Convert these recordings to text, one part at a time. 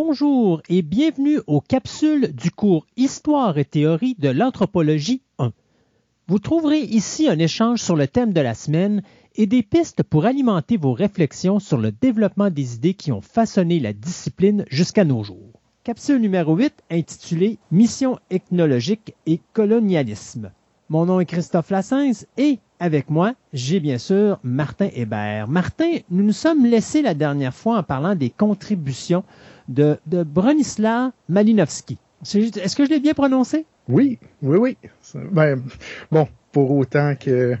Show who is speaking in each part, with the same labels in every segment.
Speaker 1: Bonjour et bienvenue aux capsules du cours Histoire et théorie de l'anthropologie 1. Vous trouverez ici un échange sur le thème de la semaine et des pistes pour alimenter vos réflexions sur le développement des idées qui ont façonné la discipline jusqu'à nos jours. Capsule numéro 8 intitulée Mission ethnologique et colonialisme. Mon nom est Christophe Lassens et avec moi, j'ai bien sûr Martin Hébert. Martin, nous nous sommes laissés la dernière fois en parlant des contributions de, de Malinowski. Est-ce que je l'ai bien prononcé?
Speaker 2: Oui, oui, oui. Ben, bon, pour autant que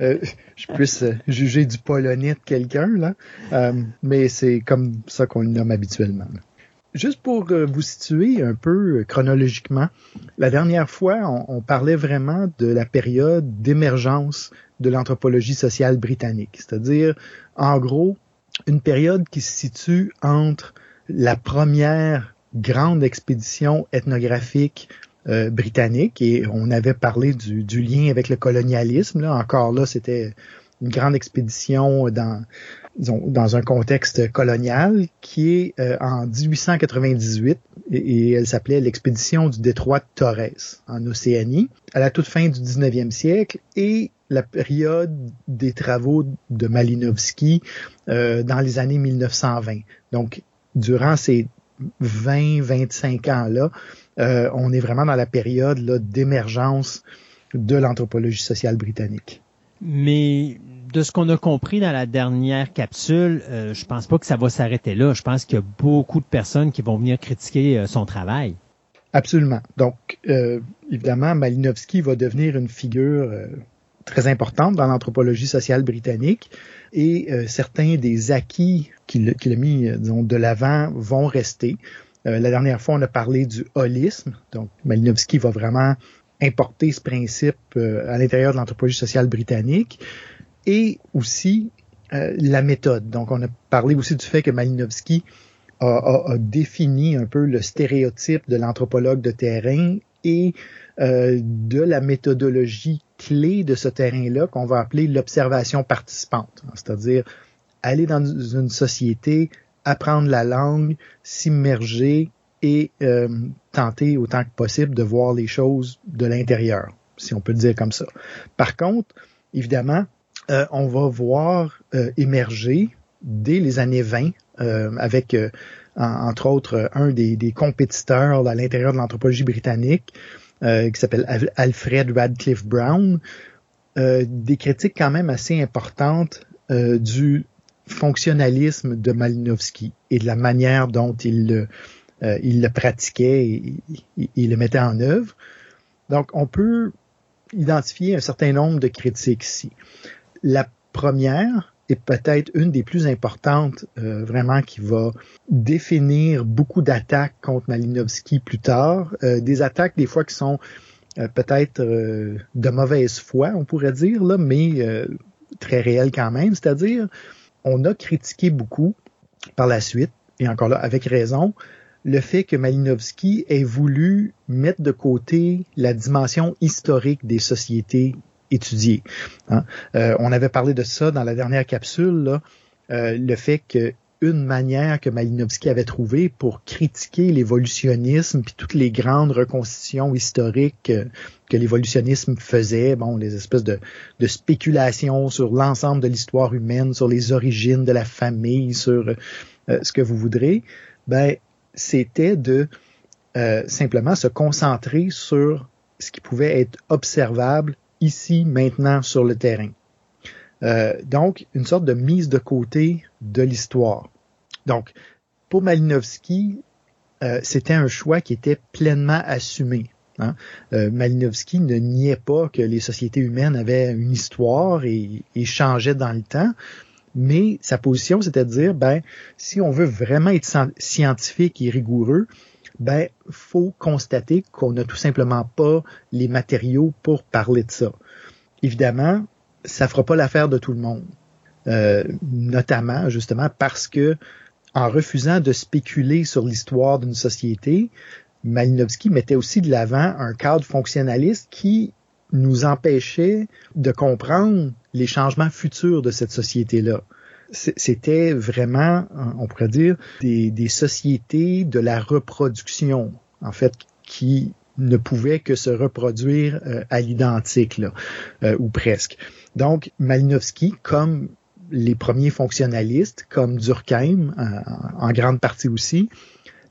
Speaker 2: euh, je puisse juger du polonais de quelqu'un, là. Euh, mais c'est comme ça qu'on le nomme habituellement. Juste pour euh, vous situer un peu chronologiquement, la dernière fois, on, on parlait vraiment de la période d'émergence de l'anthropologie sociale britannique, c'est-à-dire, en gros, une période qui se situe entre la première grande expédition ethnographique euh, britannique et on avait parlé du, du, lien avec le colonialisme. Là. Encore là, c'était une grande expédition dans, disons, dans un contexte colonial qui est euh, en 1898 et, elle s'appelait l'expédition du détroit de Torres en Océanie à la toute fin du 19e siècle et la période des travaux de Malinowski euh, dans les années 1920. Donc, durant ces 20-25 ans-là, euh, on est vraiment dans la période d'émergence de l'anthropologie sociale britannique.
Speaker 1: Mais de ce qu'on a compris dans la dernière capsule, euh, je pense pas que ça va s'arrêter là. Je pense qu'il y a beaucoup de personnes qui vont venir critiquer euh, son travail.
Speaker 2: Absolument. Donc, euh, évidemment, Malinowski va devenir une figure très importante dans l'anthropologie sociale britannique et certains des acquis qu'il qu a mis de l'avant vont rester. La dernière fois, on a parlé du holisme. Donc, Malinowski va vraiment importer ce principe à l'intérieur de l'anthropologie sociale britannique et aussi euh, la méthode. Donc, on a parlé aussi du fait que Malinowski a, a, a défini un peu le stéréotype de l'anthropologue de terrain et euh, de la méthodologie clé de ce terrain-là qu'on va appeler l'observation participante, c'est-à-dire aller dans une société, apprendre la langue, s'immerger et euh, tenter autant que possible de voir les choses de l'intérieur, si on peut le dire comme ça. Par contre, évidemment, euh, on va voir euh, émerger dès les années 20 euh, avec entre autres un des, compétiteurs à l'intérieur de l'anthropologie britannique qui s'appelle Alfred Radcliffe Brown, des critiques quand même assez importantes du fonctionnalisme de Malinowski et de la manière dont il le, pratiquait et il, le mettait en œuvre. Donc, on peut identifier un certain nombre de critiques ici. La première est peut-être une des plus importantes, euh, vraiment, qui va définir beaucoup d'attaques contre Malinowski plus tard, euh, des attaques des fois qui sont euh, peut-être de mauvaise foi, on pourrait dire, là, mais très réelles quand même, c'est-à-dire on a critiqué beaucoup par la suite, et encore là, avec raison, le fait que Malinowski ait voulu mettre de côté la dimension historique des sociétés Hein? Euh, on avait parlé de ça dans la dernière capsule, là, euh, le fait que une manière que Malinowski avait trouvé pour critiquer l'évolutionnisme puis toutes les grandes reconstitutions historiques que, l'évolutionnisme faisait, bon, les espèces de, spéculations sur l'ensemble de l'histoire humaine, sur les origines de la famille, sur euh, ce que vous voudrez, ben, c'était de simplement se concentrer sur ce qui pouvait être observable ici, maintenant, sur le terrain. Euh, donc, une sorte de mise de côté de l'histoire. Donc, pour Malinowski, euh, c'était un choix qui était pleinement assumé. Hein. Euh, Malinowski ne niait pas que les sociétés humaines avaient une histoire et, et changeaient dans le temps, mais sa position, c'était de dire, ben, si on veut vraiment être scientifique et rigoureux, ben, faut constater qu'on n'a tout simplement pas les matériaux pour parler de ça. Évidemment, ça fera pas l'affaire de tout le monde. Euh, notamment, justement, parce que en refusant de spéculer sur l'histoire d'une société, Malinowski mettait aussi de l'avant un cadre fonctionnaliste qui nous empêchait de comprendre les changements futurs de cette société-là. C'était vraiment, on pourrait dire, des, des, sociétés de la reproduction, en fait, qui ne pouvaient que se reproduire euh, à l'identique, euh, ou presque. Donc, Malinowski, comme les premiers fonctionnalistes, comme Durkheim, en, en grande partie aussi,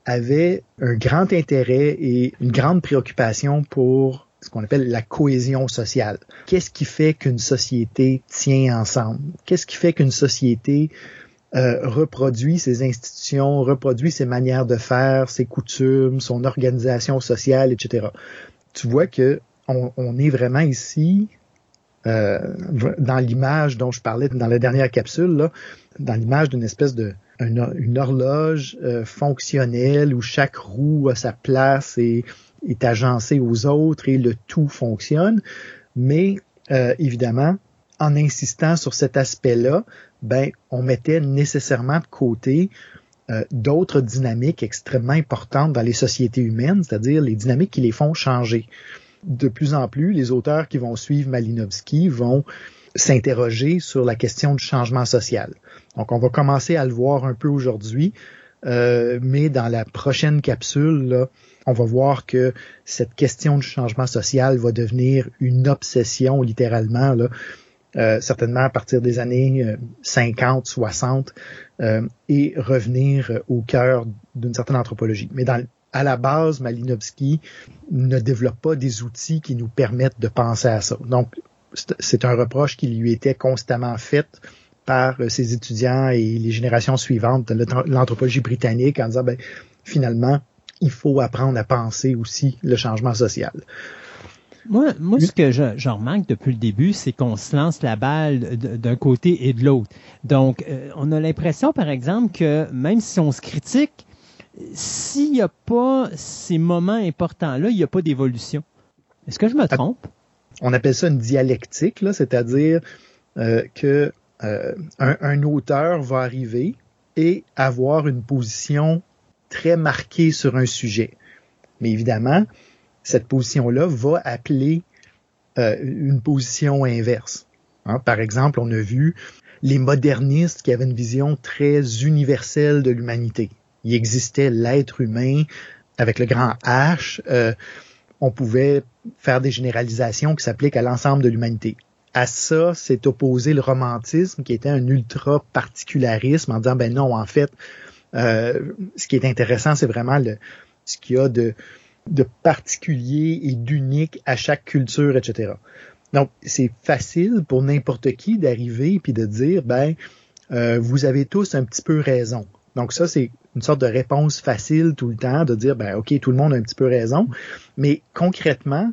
Speaker 2: avait un grand intérêt et une grande préoccupation pour ce qu'on appelle la cohésion sociale. Qu'est-ce qui fait qu'une société tient ensemble? Qu'est-ce qui fait qu'une société euh, reproduit ses institutions, reproduit ses manières de faire, ses coutumes, son organisation sociale, etc. Tu vois que on, on est vraiment ici euh, dans l'image dont je parlais dans la dernière capsule, là, dans l'image d'une espèce de une, horloge euh, fonctionnelle où chaque roue a sa place et est agencé aux autres et le tout fonctionne. Mais euh, évidemment, en insistant sur cet aspect-là, ben, on mettait nécessairement de côté euh, d'autres dynamiques extrêmement importantes dans les sociétés humaines, c'est-à-dire les dynamiques qui les font changer. De plus en plus, les auteurs qui vont suivre Malinowski vont s'interroger sur la question du changement social. Donc, on va commencer à le voir un peu aujourd'hui, euh, mais dans la prochaine capsule, là, on va voir que cette question du changement social va devenir une obsession littéralement, euh, certainement à partir des années 50, euh, 60, euh, et revenir au cœur d'une certaine anthropologie. Mais à la base, Malinowski ne développe pas des outils qui nous permettent de penser à ça. Donc, c'est un reproche qui lui était constamment fait par ses étudiants et les générations suivantes de l'anthropologie britannique en disant, ben, finalement, il faut apprendre à penser aussi le changement social.
Speaker 1: Moi, moi ce que je, je remarque depuis le début, c'est qu'on se lance la balle d'un côté et de l'autre. Donc, euh, on a l'impression, par exemple, que même si on se critique, s'il n'y a pas ces moments importants-là, il n'y a pas d'évolution. Est-ce que je me trompe?
Speaker 2: On appelle ça une dialectique, c'est-à-dire euh, que euh, un, un, auteur va arriver et avoir une position très marqué sur un sujet. Mais évidemment, cette position-là va appeler euh, une position inverse. Hein. Par exemple, on a vu les modernistes qui avaient une vision très universelle de l'humanité. Il existait l'être humain avec le grand H. Euh, on pouvait faire des généralisations qui s'appliquent à l'ensemble de l'humanité. À ça, c'est opposé le romantisme qui était un ultra particularisme en disant ben non, en fait, euh, ce qui est intéressant, c'est vraiment le, ce qu'il y a de, de particulier et d'unique à chaque culture, etc. Donc, c'est facile pour n'importe qui d'arriver puis de dire, ben, euh, vous avez tous un petit peu raison. Donc ça, c'est une sorte de réponse facile tout le temps, de dire, ben, OK, tout le monde a un petit peu raison. Mais concrètement,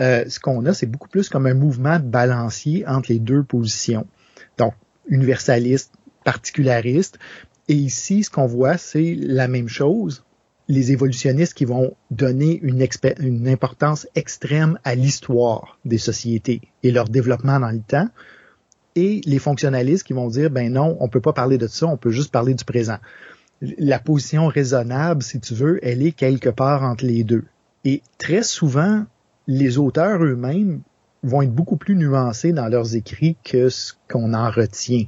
Speaker 2: euh, ce qu'on a, c'est beaucoup plus comme un mouvement balancier entre les deux positions. Donc, universaliste, particulariste, et ici, ce qu'on voit, c'est la même chose. Les évolutionnistes qui vont donner une, importance extrême à l'histoire des sociétés et leur développement dans le temps. Et les fonctionnalistes qui vont dire, ben non, on peut pas parler de ça, on peut juste parler du présent. La position raisonnable, si tu veux, elle est quelque part entre les deux. Et très souvent, les auteurs eux-mêmes vont être beaucoup plus nuancés dans leurs écrits que ce qu'on en retient.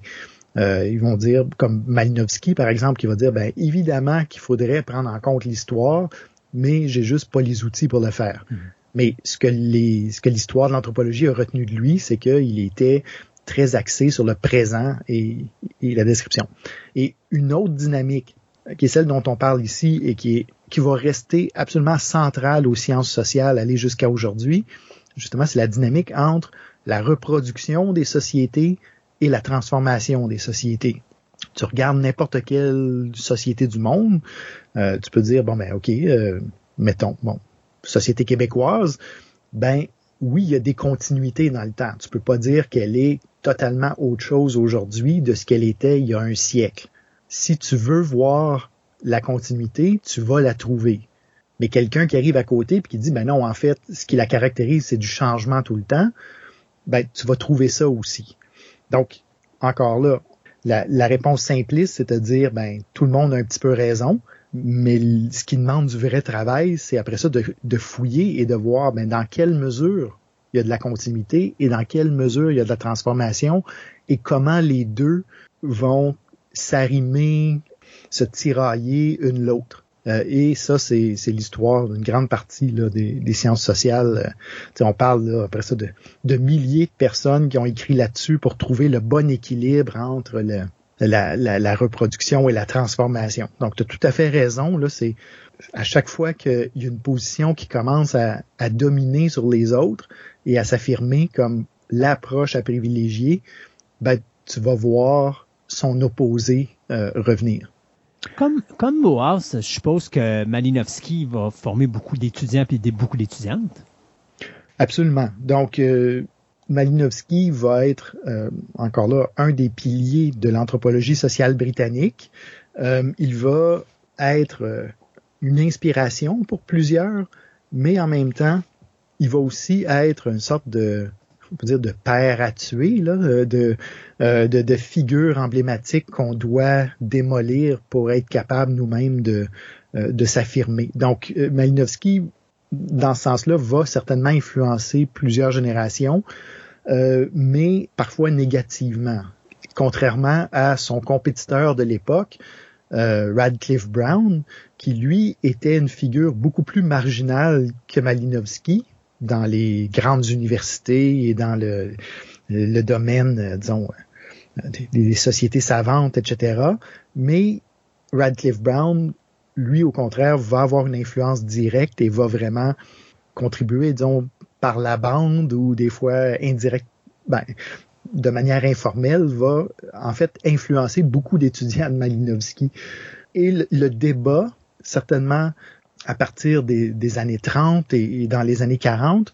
Speaker 2: Euh, ils vont dire, comme Malinowski par exemple, qui va dire, ben évidemment qu'il faudrait prendre en compte l'histoire, mais j'ai juste pas les outils pour le faire. Mm-hmm. Mais ce que les, ce que l'histoire de l'anthropologie a retenu de lui, c'est qu'il était très axé sur le présent et, et, la description. Et une autre dynamique, qui est celle dont on parle ici et qui est qui va rester absolument centrale aux sciences sociales, aller jusqu'à aujourd'hui, justement, c'est la dynamique entre la reproduction des sociétés et la transformation des sociétés. Tu regardes n'importe quelle société du monde, euh, tu peux dire bon ben ok, euh, mettons bon société québécoise, ben oui il y a des continuités dans le temps. Tu peux pas dire qu'elle est totalement autre chose aujourd'hui de ce qu'elle était il y a un siècle. Si tu veux voir la continuité, tu vas la trouver. Mais quelqu'un qui arrive à côté et qui dit ben non en fait ce qui la caractérise c'est du changement tout le temps, ben tu vas trouver ça aussi. Donc, encore là, la, réponse simpliste, c'est de dire, ben, tout le monde a un petit peu raison, mais ce qui demande du vrai travail, c'est après ça de, fouiller et de voir ben, dans quelle mesure il y a de la continuité et dans quelle mesure il y a de la transformation et comment les deux vont s'arrimer, se tirailler une l'autre. Euh, et ça, c'est, l'histoire d'une grande partie des, sciences sociales. Euh, on parle après ça de, milliers de personnes qui ont écrit là-dessus pour trouver le bon équilibre entre la, reproduction et la transformation. Donc, tu as tout à fait raison. Là, c'est à chaque fois qu'il y a une position qui commence à, dominer sur les autres et à s'affirmer comme l'approche à privilégier, ben, tu vas voir son opposé euh, revenir.
Speaker 1: Comme, comme je suppose que Malinowski va former beaucoup d'étudiants et beaucoup d'étudiantes?
Speaker 2: Absolument. Donc, euh, Malinowski va être, euh, encore là, un des piliers de l'anthropologie sociale britannique. Euh, il va être une inspiration pour plusieurs, mais en même temps, il va aussi être une sorte de de père à tuer, là, euh, de, euh, de, de figures emblématiques qu'on doit démolir pour être capable nous-mêmes de, euh, de s'affirmer. Donc, Malinowski, dans ce sens-là, va certainement influencer plusieurs générations, mais parfois négativement. Contrairement à son compétiteur de l'époque, Radcliffe Brown, qui lui était une figure beaucoup plus marginale que Malinowski, dans les grandes universités et dans le, le domaine, euh, disons, euh, des, sociétés savantes, etc. Mais Radcliffe Brown, lui, au contraire, va avoir une influence directe et va vraiment contribuer, disons, par la bande ou des fois indirect, ben, de manière informelle, va en fait influencer beaucoup d'étudiants de Malinowski. Et le débat, certainement, à partir des, années 30 et, dans les années 40,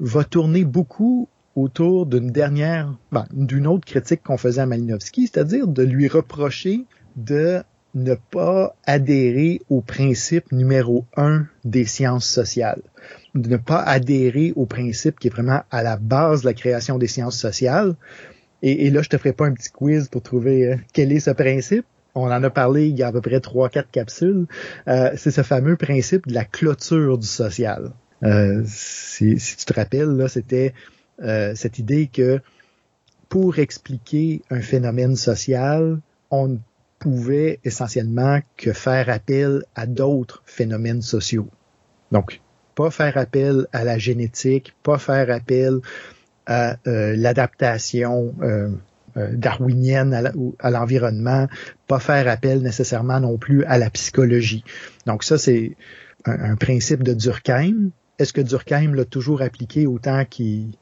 Speaker 2: va tourner beaucoup autour d'une dernière, ben, d'une autre critique qu'on faisait à Malinowski, c'est-à-dire de lui reprocher de ne pas adhérer au principe numéro un des sciences sociales, de ne pas adhérer au principe qui est vraiment à la base de la création des sciences sociales. Et, là, je te ferai pas un petit quiz pour trouver euh, quel est ce principe, on en a parlé il y a à peu près trois, quatre capsules. Euh, c'est ce fameux principe de la clôture du social. Euh, si, tu te rappelles, là, c'était euh, cette idée que pour expliquer un phénomène social, on ne pouvait essentiellement que faire appel à d'autres phénomènes sociaux. Donc, pas faire appel à la génétique, pas faire appel à l'adaptation darwinienne à l'environnement, pas faire appel nécessairement non plus à la psychologie. Donc ça, c'est un, principe de Durkheim. Est-ce que Durkheim l'a toujours appliqué autant qu'il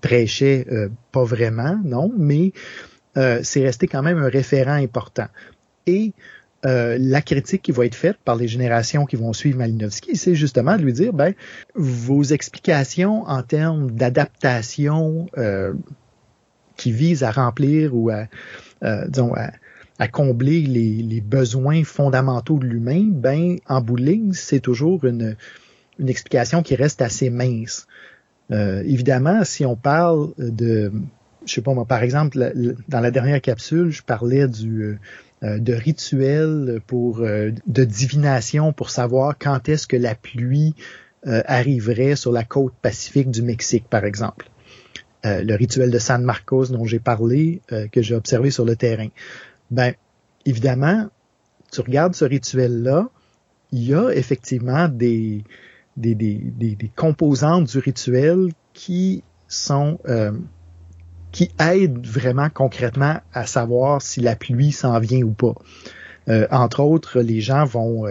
Speaker 2: prêchait? Euh, pas vraiment, non, mais euh, c'est resté quand même un référent important. Et la critique qui va être faite par les générations qui vont suivre Malinowski, c'est justement de lui dire, ben, vos explications en termes d'adaptation qui vise à remplir ou à, euh, disons, à, combler les, besoins fondamentaux de l'humain, ben en bout de ligne, c'est toujours une, explication qui reste assez mince. Euh, évidemment, si on parle de, je sais pas moi, par exemple, dans la dernière capsule, je parlais euh, de rituels pour de divination pour savoir quand est-ce que la pluie arriverait sur la côte pacifique du Mexique, par exemple. Euh, le rituel de San Marcos dont j'ai parlé, euh, que j'ai observé sur le terrain. Ben, évidemment, tu regardes ce rituel-là, il y a effectivement des, des, des, des, composantes du rituel qui sont euh, qui aident vraiment concrètement à savoir si la pluie s'en vient ou pas. entre autres, les gens vont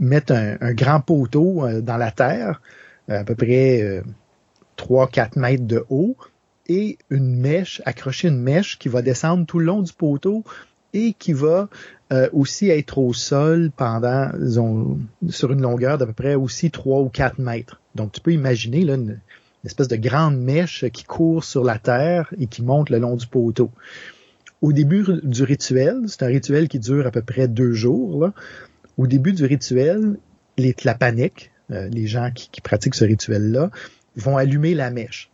Speaker 2: mettre un, un, grand poteau dans la terre, à peu près 3-4 mètres de haut, et une mèche, accrocher une mèche qui va descendre tout le long du poteau et qui va euh, aussi être au sol pendant, disons, sur une longueur d'à peu près aussi 3 ou 4 mètres. Donc tu peux imaginer là, une, espèce de grande mèche qui court sur la terre et qui monte le long du poteau. Au début du rituel, c'est un rituel qui dure à peu près deux jours, au début du rituel, les tlapaniques, euh, les gens qui, pratiquent ce rituel-là, vont allumer la mèche.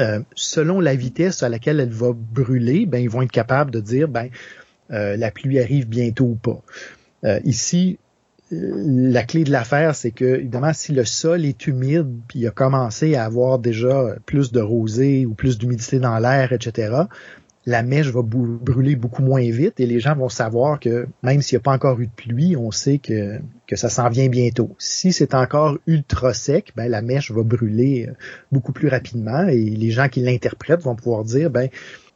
Speaker 2: Euh, selon la vitesse à laquelle elle va brûler, ben, ils vont être capables de dire ben, euh, la pluie arrive bientôt ou pas. Euh, ici, la clé de l'affaire, c'est que, évidemment, si le sol est humide, puis il a commencé à avoir déjà plus de rosée ou plus d'humidité dans l'air, etc., la mèche va brûler beaucoup moins vite et les gens vont savoir que même s'il n'y a pas encore eu de pluie, on sait que, ça s'en vient bientôt. Si c'est encore ultra sec, ben, la mèche va brûler euh, beaucoup plus rapidement et les gens qui l'interprètent vont pouvoir dire, ben,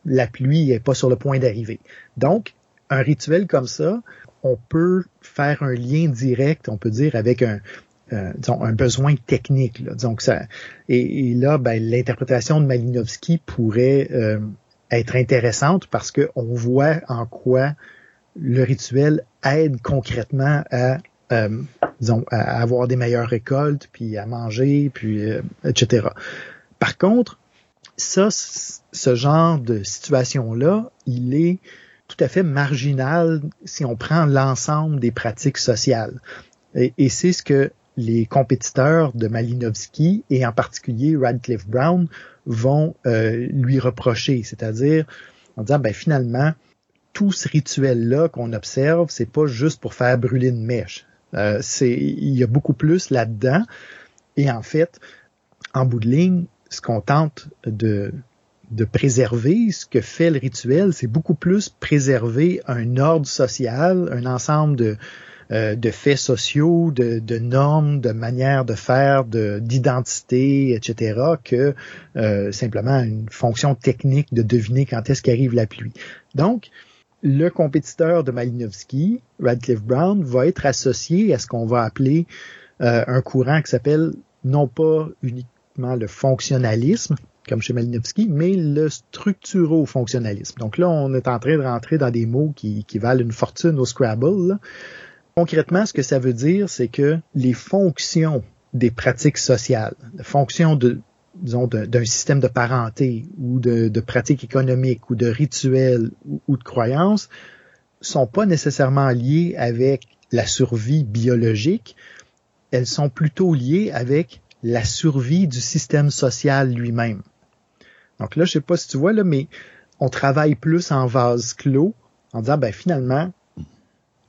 Speaker 2: la pluie n'est pas sur le point d'arriver. Donc, un rituel comme ça, on peut faire un lien direct, on peut dire, avec un, euh, besoin technique. Là. Ça, et, là, ben, l'interprétation de Malinowski pourrait euh, être intéressante parce qu'on voit en quoi le rituel aide concrètement à, euh, disons, à avoir des meilleures récoltes, puis à manger, puis etc. Par contre, ça, ce genre de situation-là, il est tout à fait marginal si on prend l'ensemble des pratiques sociales. Et c'est ce que les compétiteurs de Malinowski et en particulier Radcliffe Brown vont euh, lui reprocher, c'est-à-dire en disant ben finalement tout ce rituel là qu'on observe, c'est pas juste pour faire brûler une mèche. Euh, c'est il y a beaucoup plus là-dedans et en fait en bout de ligne, ce qu'on tente de de préserver, ce que fait le rituel, c'est beaucoup plus préserver un ordre social, un ensemble de, euh, de faits sociaux, de, normes, de manières de faire, d'identité, etc., que euh, simplement une fonction technique de deviner quand est-ce qu'arrive la pluie. Donc, le compétiteur de Malinowski, Radcliffe Brown, va être associé à ce qu'on va appeler euh, un courant qui s'appelle non pas uniquement le fonctionnalisme, comme chez Malinowski, mais le structuro-fonctionnalisme. Donc là, on est en train de rentrer dans des mots qui, qui valent une fortune au Scrabble. Concrètement, ce que ça veut dire, c'est que les fonctions des pratiques sociales, les fonctions de, disons, d'un système de parenté ou de, pratiques économiques ou de rituels ou, de croyances sont pas nécessairement liées avec la survie biologique, elles sont plutôt liées avec la survie du système social lui-même. Donc là, je sais pas si tu vois là, mais on travaille plus en vase clos en disant ben finalement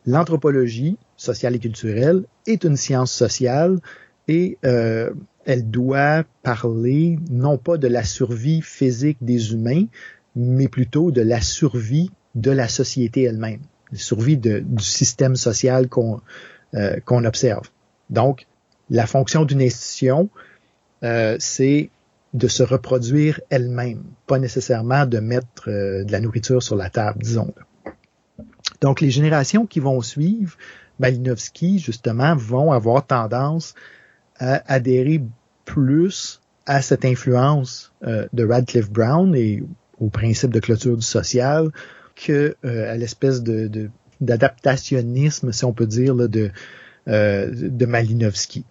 Speaker 2: l'anthropologie sociale et culturelle est une science sociale et euh, elle doit parler non pas de la survie physique des humains, mais plutôt de la survie de la société elle-même, la survie du système social qu'on euh, observe. Donc, la fonction d'une institution, euh, c'est de se reproduire elle-même, pas nécessairement de mettre de la nourriture sur la table, disons. Donc, les générations qui vont suivre Malinowski, justement, vont avoir tendance à adhérer plus à cette influence euh, de Radcliffe Brown et au principe de clôture du social que euh, à l'espèce de, d'adaptationnisme, si on peut dire, de, euh, de Malinowski.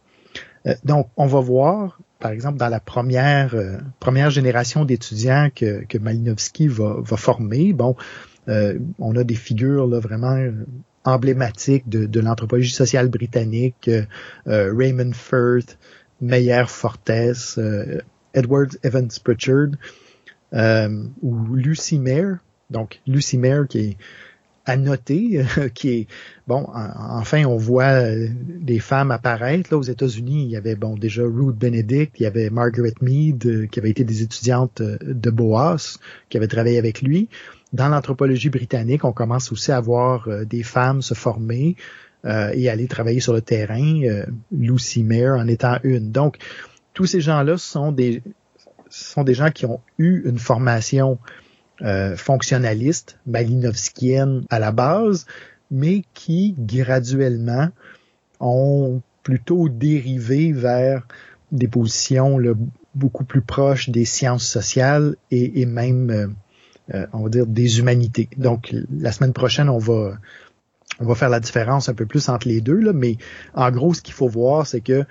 Speaker 2: donc, on va voir, par exemple, dans la première première génération d'étudiants que, que Malinowski va, va former, bon, on a des figures là, vraiment emblématiques de, l'anthropologie sociale britannique, euh, Raymond Firth, Meyer Fortes, euh, Edward Evans Pritchard, ou Lucy Mayer. Donc, Lucy Mayer qui est à noter, qui est bon. enfin, on voit des femmes apparaître là aux États-Unis. Il y avait bon déjà Ruth Benedict, il y avait Margaret Mead qui avait été des étudiantes de Boas, qui avait travaillé avec lui dans l'anthropologie britannique, on commence aussi à voir euh, des femmes se former euh, et aller travailler sur le terrain. Euh, Lucy Mayer en étant une. Donc, tous ces gens-là sont des sont des gens qui ont eu une formation fonctionnaliste, malinowskienne à la base, mais qui graduellement ont plutôt dérivé vers des positions beaucoup plus proches des sciences sociales et, et même euh, on va dire, des humanités. Donc, la semaine prochaine, on va, on va faire la différence un peu plus entre les deux, là, mais en gros, ce qu'il faut voir, c'est que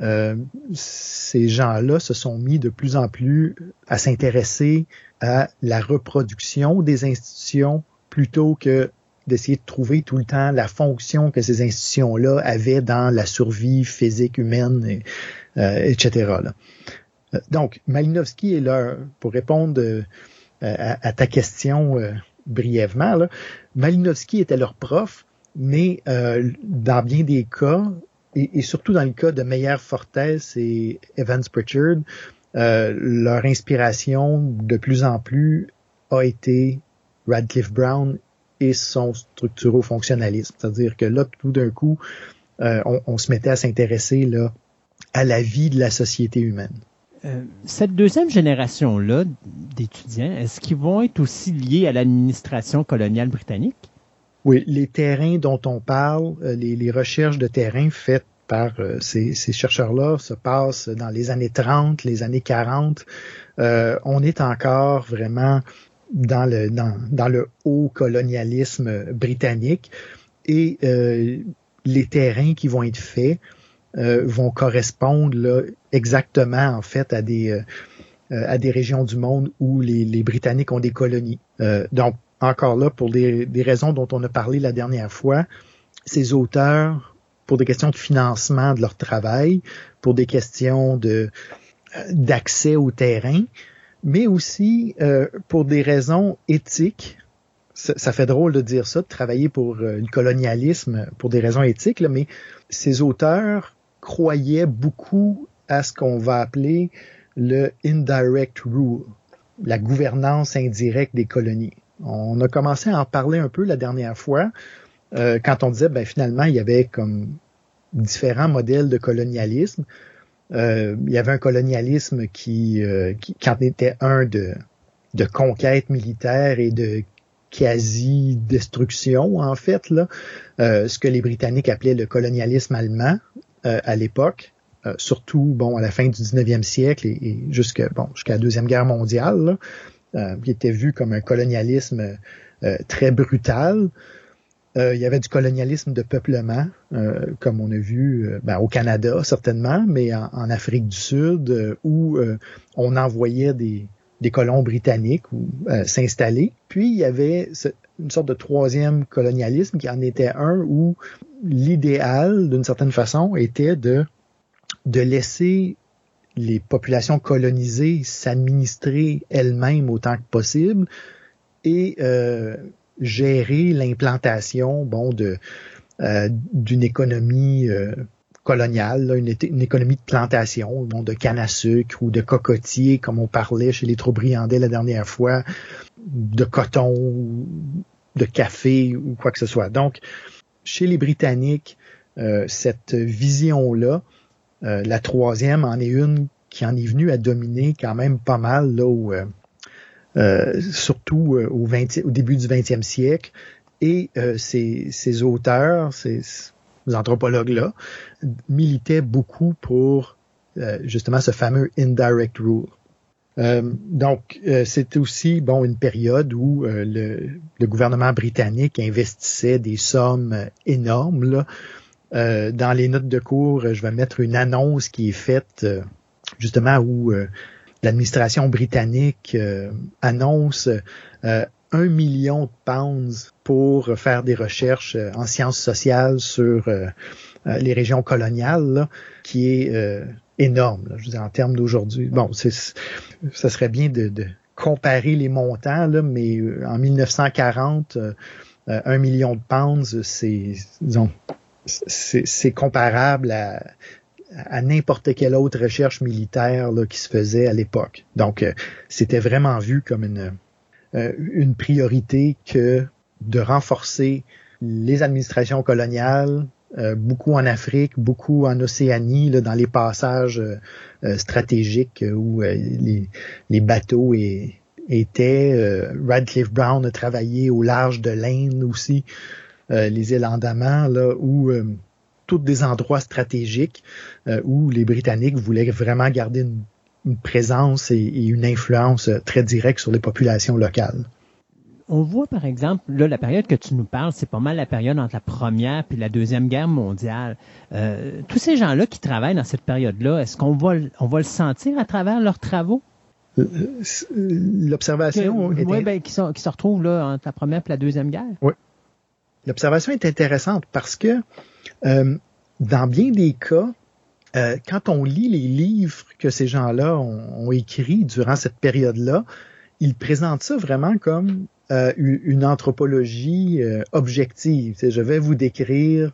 Speaker 2: euh, ces gens-là se sont mis de plus en plus à s'intéresser à la reproduction des institutions plutôt que d'essayer de trouver tout le temps la fonction que ces institutions-là avaient dans la survie physique humaine, et, euh, etc. Donc, Malinowski est là pour répondre euh, à, ta question euh, brièvement, là, Malinowski était leur prof, mais euh, dans bien des cas, et, surtout dans le cas de Meyer Fortes et Evans Pritchard, leur inspiration de plus en plus a été Radcliffe Brown et son structuro-fonctionnalisme. C'est-à-dire que là, tout d'un coup, euh, on, se mettait à s'intéresser là à la vie de la société humaine.
Speaker 1: Euh, cette deuxième génération-là d'étudiants, est-ce qu'ils vont être aussi liés à l'administration coloniale britannique?
Speaker 2: Oui, les terrains dont on parle, euh, les, recherches de terrain faites par ces, chercheurs-là se passent dans les années 30, les années 40. on est encore vraiment dans le, dans, le haut colonialisme britannique et euh, les terrains qui vont être faits euh, vont correspondre exactement en fait à des euh, à des régions du monde où les, Britanniques ont des colonies. donc encore là pour des, raisons dont on a parlé la dernière fois, ces auteurs pour des questions de financement de leur travail, pour des questions d'accès au terrain, mais aussi euh, pour des raisons éthiques. Ça, fait drôle de dire ça, de travailler pour euh, le colonialisme pour des raisons éthiques, mais ces auteurs croyaient beaucoup à ce qu'on va appeler le indirect rule, la gouvernance indirecte des colonies. On a commencé à en parler un peu la dernière fois euh, quand on disait ben finalement il y avait comme différents modèles de colonialisme. Euh, il y avait un colonialisme qui, euh, qui, en était un de, de conquête militaire et de quasi-destruction, en fait, là, ce que les Britanniques appelaient le colonialisme allemand à l'époque, surtout bon à la fin du 19e siècle et, et jusqu'à bon, jusqu'à la Deuxième Guerre mondiale, là, qui était vu comme un colonialisme très brutal. Euh, il y avait du colonialisme de peuplement, euh, comme on a vu euh, ben, au Canada certainement, mais en, Afrique du Sud, où on envoyait des, des colons britanniques s'installer. Puis il y avait une sorte de troisième colonialisme qui en était un où l'idéal, d'une certaine façon, était de, de laisser les populations colonisées s'administrer elles-mêmes autant que possible et euh, gérer l'implantation bon de euh, d'une économie euh, coloniale, une, économie de plantation, bon, de canne à sucre ou de cocotier, comme on parlait chez les Trobriandais la dernière fois, de coton, de café ou quoi que ce soit. Donc, chez les Britanniques, euh, cette vision-là, la troisième en est une qui en est venue à dominer quand même pas mal là euh, surtout euh, au, 20, au début du 20e siècle. Et euh, ces, ces auteurs, ces, anthropologues-là, militaient beaucoup pour justement ce fameux indirect rule. Euh, donc, euh, c'était aussi bon une période où le, le, gouvernement britannique investissait des sommes énormes. Là. dans les notes de cours, je vais mettre une annonce qui est faite justement où l'administration britannique euh, annonce euh, un million de pounds pour faire des recherches euh, en sciences sociales sur les régions coloniales, qui est énorme, je veux en termes d'aujourd'hui. Bon, ça serait bien de, comparer les montants, là, mais en 1940, un million de pounds, c'est, c'est comparable à à n'importe quelle autre recherche militaire qui se faisait à l'époque. Donc, euh, c'était vraiment vu comme une, euh, une priorité que de renforcer les administrations coloniales, euh, beaucoup en Afrique, beaucoup en Océanie, là, dans les passages stratégiques où les, bateaux étaient. Radcliffe Brown a travaillé au large de l'Inde aussi, les îles Andaman, là, où des endroits stratégiques euh, où les Britanniques voulaient vraiment garder une, présence et, une influence euh, très directe sur les populations locales.
Speaker 1: On voit par exemple, là, la période que tu nous parles, c'est pas mal la période entre la première et la deuxième guerre mondiale. Euh, tous ces gens-là qui travaillent dans cette période-là, est-ce qu'on va, on va le sentir à travers leurs travaux?
Speaker 2: L'observation.
Speaker 1: Oui, ben, qui, qui, se retrouvent là entre la première et la deuxième guerre?
Speaker 2: Oui. L'observation est intéressante parce que euh, dans bien des cas, euh, quand on lit les livres que ces gens-là ont, écrits durant cette période-là, ils présentent ça vraiment comme euh, une anthropologie objective. je vais vous décrire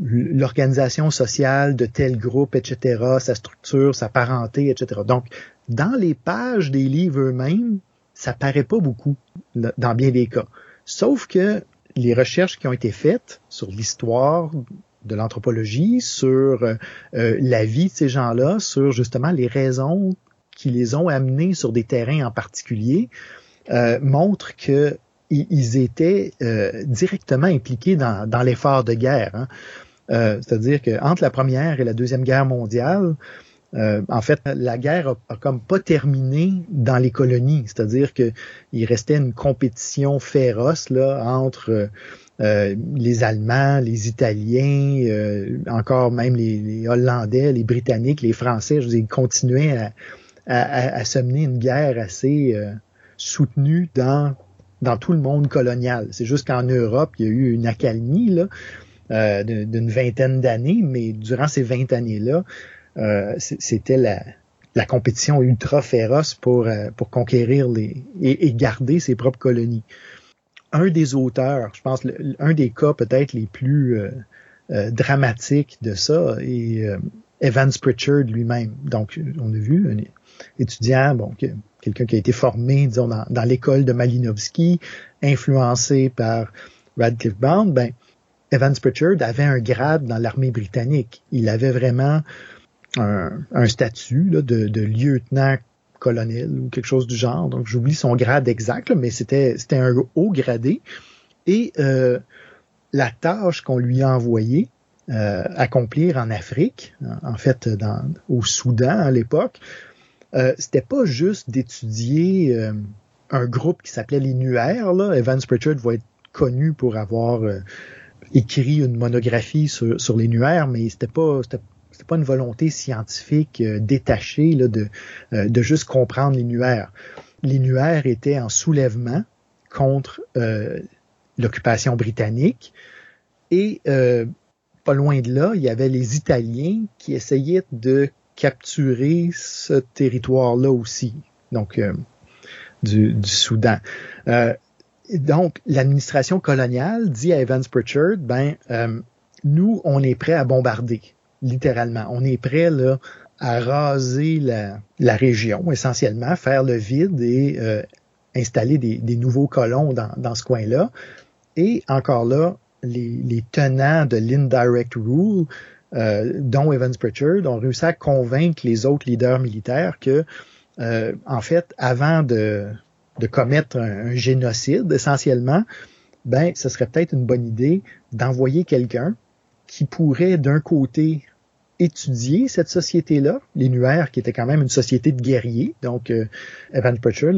Speaker 2: l'organisation sociale de tel groupe, etc., sa structure, sa parenté, etc. Donc, dans les pages des livres eux-mêmes, ça paraît pas beaucoup. dans bien des cas. Sauf que les recherches qui ont été faites sur l'histoire de l'anthropologie, sur euh, la vie de ces gens-là, sur justement les raisons qui les ont amenés sur des terrains en particulier, euh, montrent que ils étaient euh, directement impliqués dans, dans l'effort de guerre. Hein. Euh, C'est-à-dire qu'entre la première et la deuxième guerre mondiale, euh, en fait, la guerre a, comme pas terminé dans les colonies. C'est-à-dire qu'il restait une compétition féroce là entre euh, les Allemands, les Italiens, euh, encore même les, Hollandais, les Britanniques, les Français. Je veux dire, ils continuaient à, à, à, se mener une guerre assez soutenue dans dans tout le monde colonial. C'est juste qu'en Europe, il y a eu une accalmie là, euh, d'une vingtaine d'années, mais durant ces 20 années-là, euh, c'était la, la compétition ultra féroce pour, euh, pour conquérir les, et, garder ses propres colonies. Un des auteurs, je pense, un des cas peut-être les plus dramatiques de ça est Evans Pritchard lui-même. Donc, on a vu un étudiant, bon, quelqu'un qui a été formé, disons, dans, l'école de Malinowski, influencé par Radcliffe Brown, ben, Evans Pritchard avait un grade dans l'armée britannique. Il avait vraiment un, statut de, lieutenant colonel ou quelque chose du genre. Donc j'oublie son grade exact, mais c'était c'était un haut gradé. Et euh, la tâche qu'on lui a envoyée euh, accomplir en Afrique, en fait dans, au Soudan à l'époque, euh, c'était pas juste d'étudier euh, un groupe qui s'appelait les Nuers. Là. Evans Pritchard va être connu pour avoir écrit une monographie sur, sur les Nuers, mais c'était pas c'était pas une volonté scientifique euh, détachée de, euh, de juste comprendre les nuaires. Les nuaires étaient en soulèvement contre euh, l'occupation britannique et pas loin de là, il y avait les Italiens qui essayaient de capturer ce territoire-là aussi, donc du, du, Soudan. donc, l'administration coloniale dit à Evans Pritchard, ben, nous, on est prêt à bombarder littéralement. On est prêt là, à raser la, région essentiellement, faire le vide et euh, installer des, nouveaux colons dans, ce coin-là. Et encore là, les tenants de l'indirect rule, euh, dont Evans Pritchard, ont réussi à convaincre les autres leaders militaires que, euh, en fait, avant de, commettre un, génocide, essentiellement, ben, ce serait peut-être une bonne idée d'envoyer quelqu'un qui pourrait d'un côté étudier cette société-là, les Nuers, qui était quand même une société de guerriers. Donc, euh, Evan Pritchard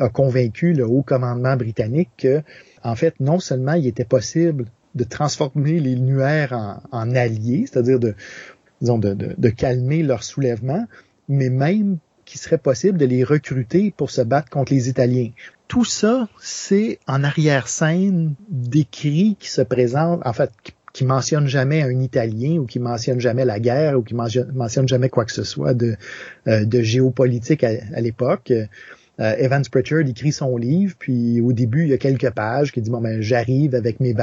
Speaker 2: a convaincu le haut commandement britannique que, en fait, non seulement il était possible de transformer les Nuers en, alliés, c'est-à-dire de, disons, de, de, de, calmer leur soulèvement, mais même qu'il serait possible de les recruter pour se battre contre les Italiens. Tout ça, c'est en arrière-scène d'écrits qui se présentent, en fait, qui mentionne jamais un Italien ou qui mentionne jamais la guerre ou qui mentionne jamais quoi que ce soit de, euh, de géopolitique à, l'époque. Euh, Evans Pritchard écrit son livre, puis au début, il y a quelques pages qui dit bon ben j'arrive avec mes,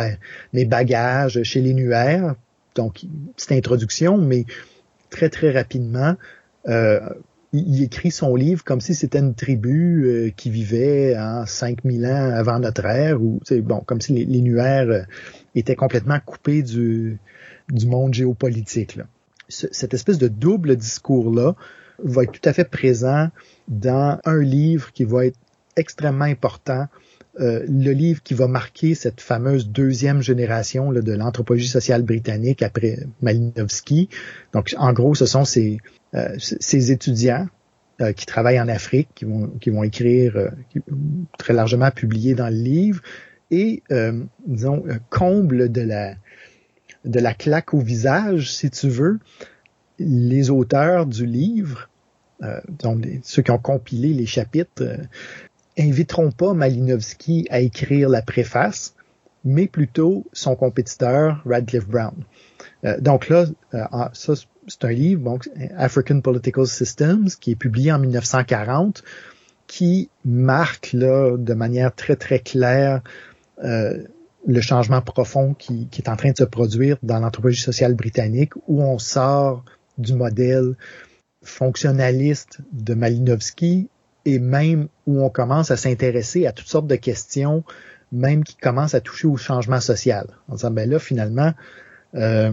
Speaker 2: bagages chez les Nuers, donc petite introduction, mais très très rapidement, euh, il, écrit son livre comme si c'était une tribu euh, qui vivait en 5000 ans avant notre ère, ou bon, comme si les, les Nuers était complètement coupé du, du monde géopolitique. Là. cette espèce de double discours-là va être tout à fait présent dans un livre qui va être extrêmement important, euh, le livre qui va marquer cette fameuse deuxième génération là, de l'anthropologie sociale britannique après Malinowski. Donc, en gros, ce sont ces, euh, ces étudiants euh, qui travaillent en Afrique, qui vont, qui vont écrire, euh, très largement publier dans le livre, et, euh, disons, comble de la, de la claque au visage, si tu veux, les auteurs du livre, euh, donc ceux qui ont compilé les chapitres, euh, inviteront pas Malinowski à écrire la préface, mais plutôt son compétiteur Radcliffe Brown. Euh, donc là, ah, ça c'est un livre, donc African Political Systems, qui est publié en 1940, qui marque là de manière très très claire euh, le changement profond qui, est en train de se produire dans l'anthropologie sociale britannique, où on sort du modèle fonctionnaliste de Malinowski et même où on commence à s'intéresser à toutes sortes de questions, même qui commencent à toucher au changement social. En disant, ben là, finalement, euh,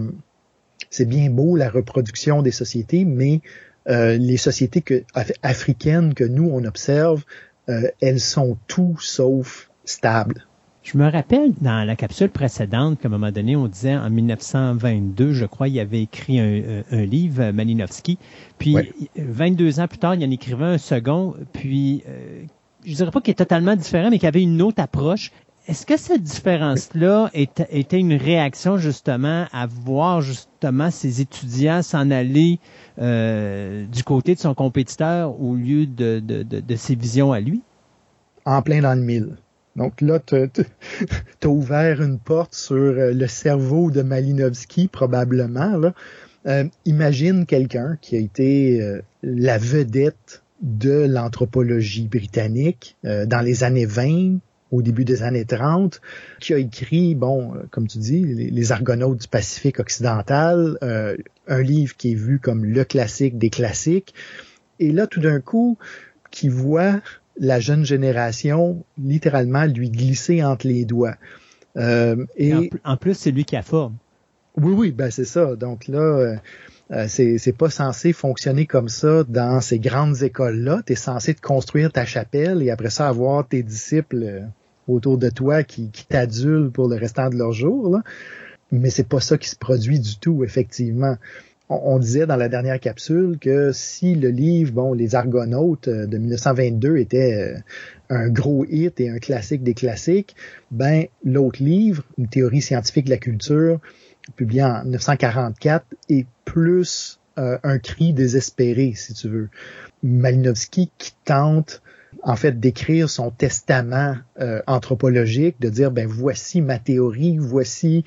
Speaker 2: c'est bien beau la reproduction des sociétés, mais euh, les sociétés africaines que nous, on observe, euh, elles sont tout sauf stables.
Speaker 1: Je me rappelle dans la capsule précédente qu'à un moment donné, on disait en 1922, je crois, il avait écrit un, un livre, Malinowski. Puis 22 ans plus tard, il en écrivait un second. Puis euh, je dirais pas qu'il est totalement différent, mais qu'il avait une autre approche. Est-ce que cette différence-là était une réaction justement à voir justement ses étudiants s'en aller euh, du côté de son compétiteur au lieu de, de, de, de ses visions à lui?
Speaker 2: En plein dans le mille. Donc là, tu as ouvert une porte sur euh, le cerveau de Malinowski, probablement. Euh, imagine quelqu'un qui a été euh, la vedette de l'anthropologie britannique dans les années 20, au début des années 30, qui a écrit, bon, comme tu dis, les, Argonautes du Pacifique occidental, un livre qui est vu comme le classique des classiques. Et là, tout d'un coup, qui voit la jeune génération littéralement lui glisser entre les doigts.
Speaker 1: Euh, et, en, plus, c'est lui qui a forme.
Speaker 2: Oui, oui, ben c'est ça. Donc là, euh, euh c'est pas censé fonctionner comme ça dans ces grandes écoles-là. Tu es censé te construire ta chapelle et après ça avoir tes disciples euh, autour de toi qui, qui t'adulent pour le restant de leur jour. Là. Mais c'est pas ça qui se produit du tout, effectivement on, disait dans la dernière capsule que si le livre, bon, Les Argonautes euh, de 1922 était euh, un gros hit et un classique des classiques, ben l'autre livre, Une théorie scientifique de la culture, publié en 1944, est plus euh, un cri désespéré, si tu veux. Malinowski qui tente en fait d'écrire son testament anthropologique, de dire ben voici ma théorie, voici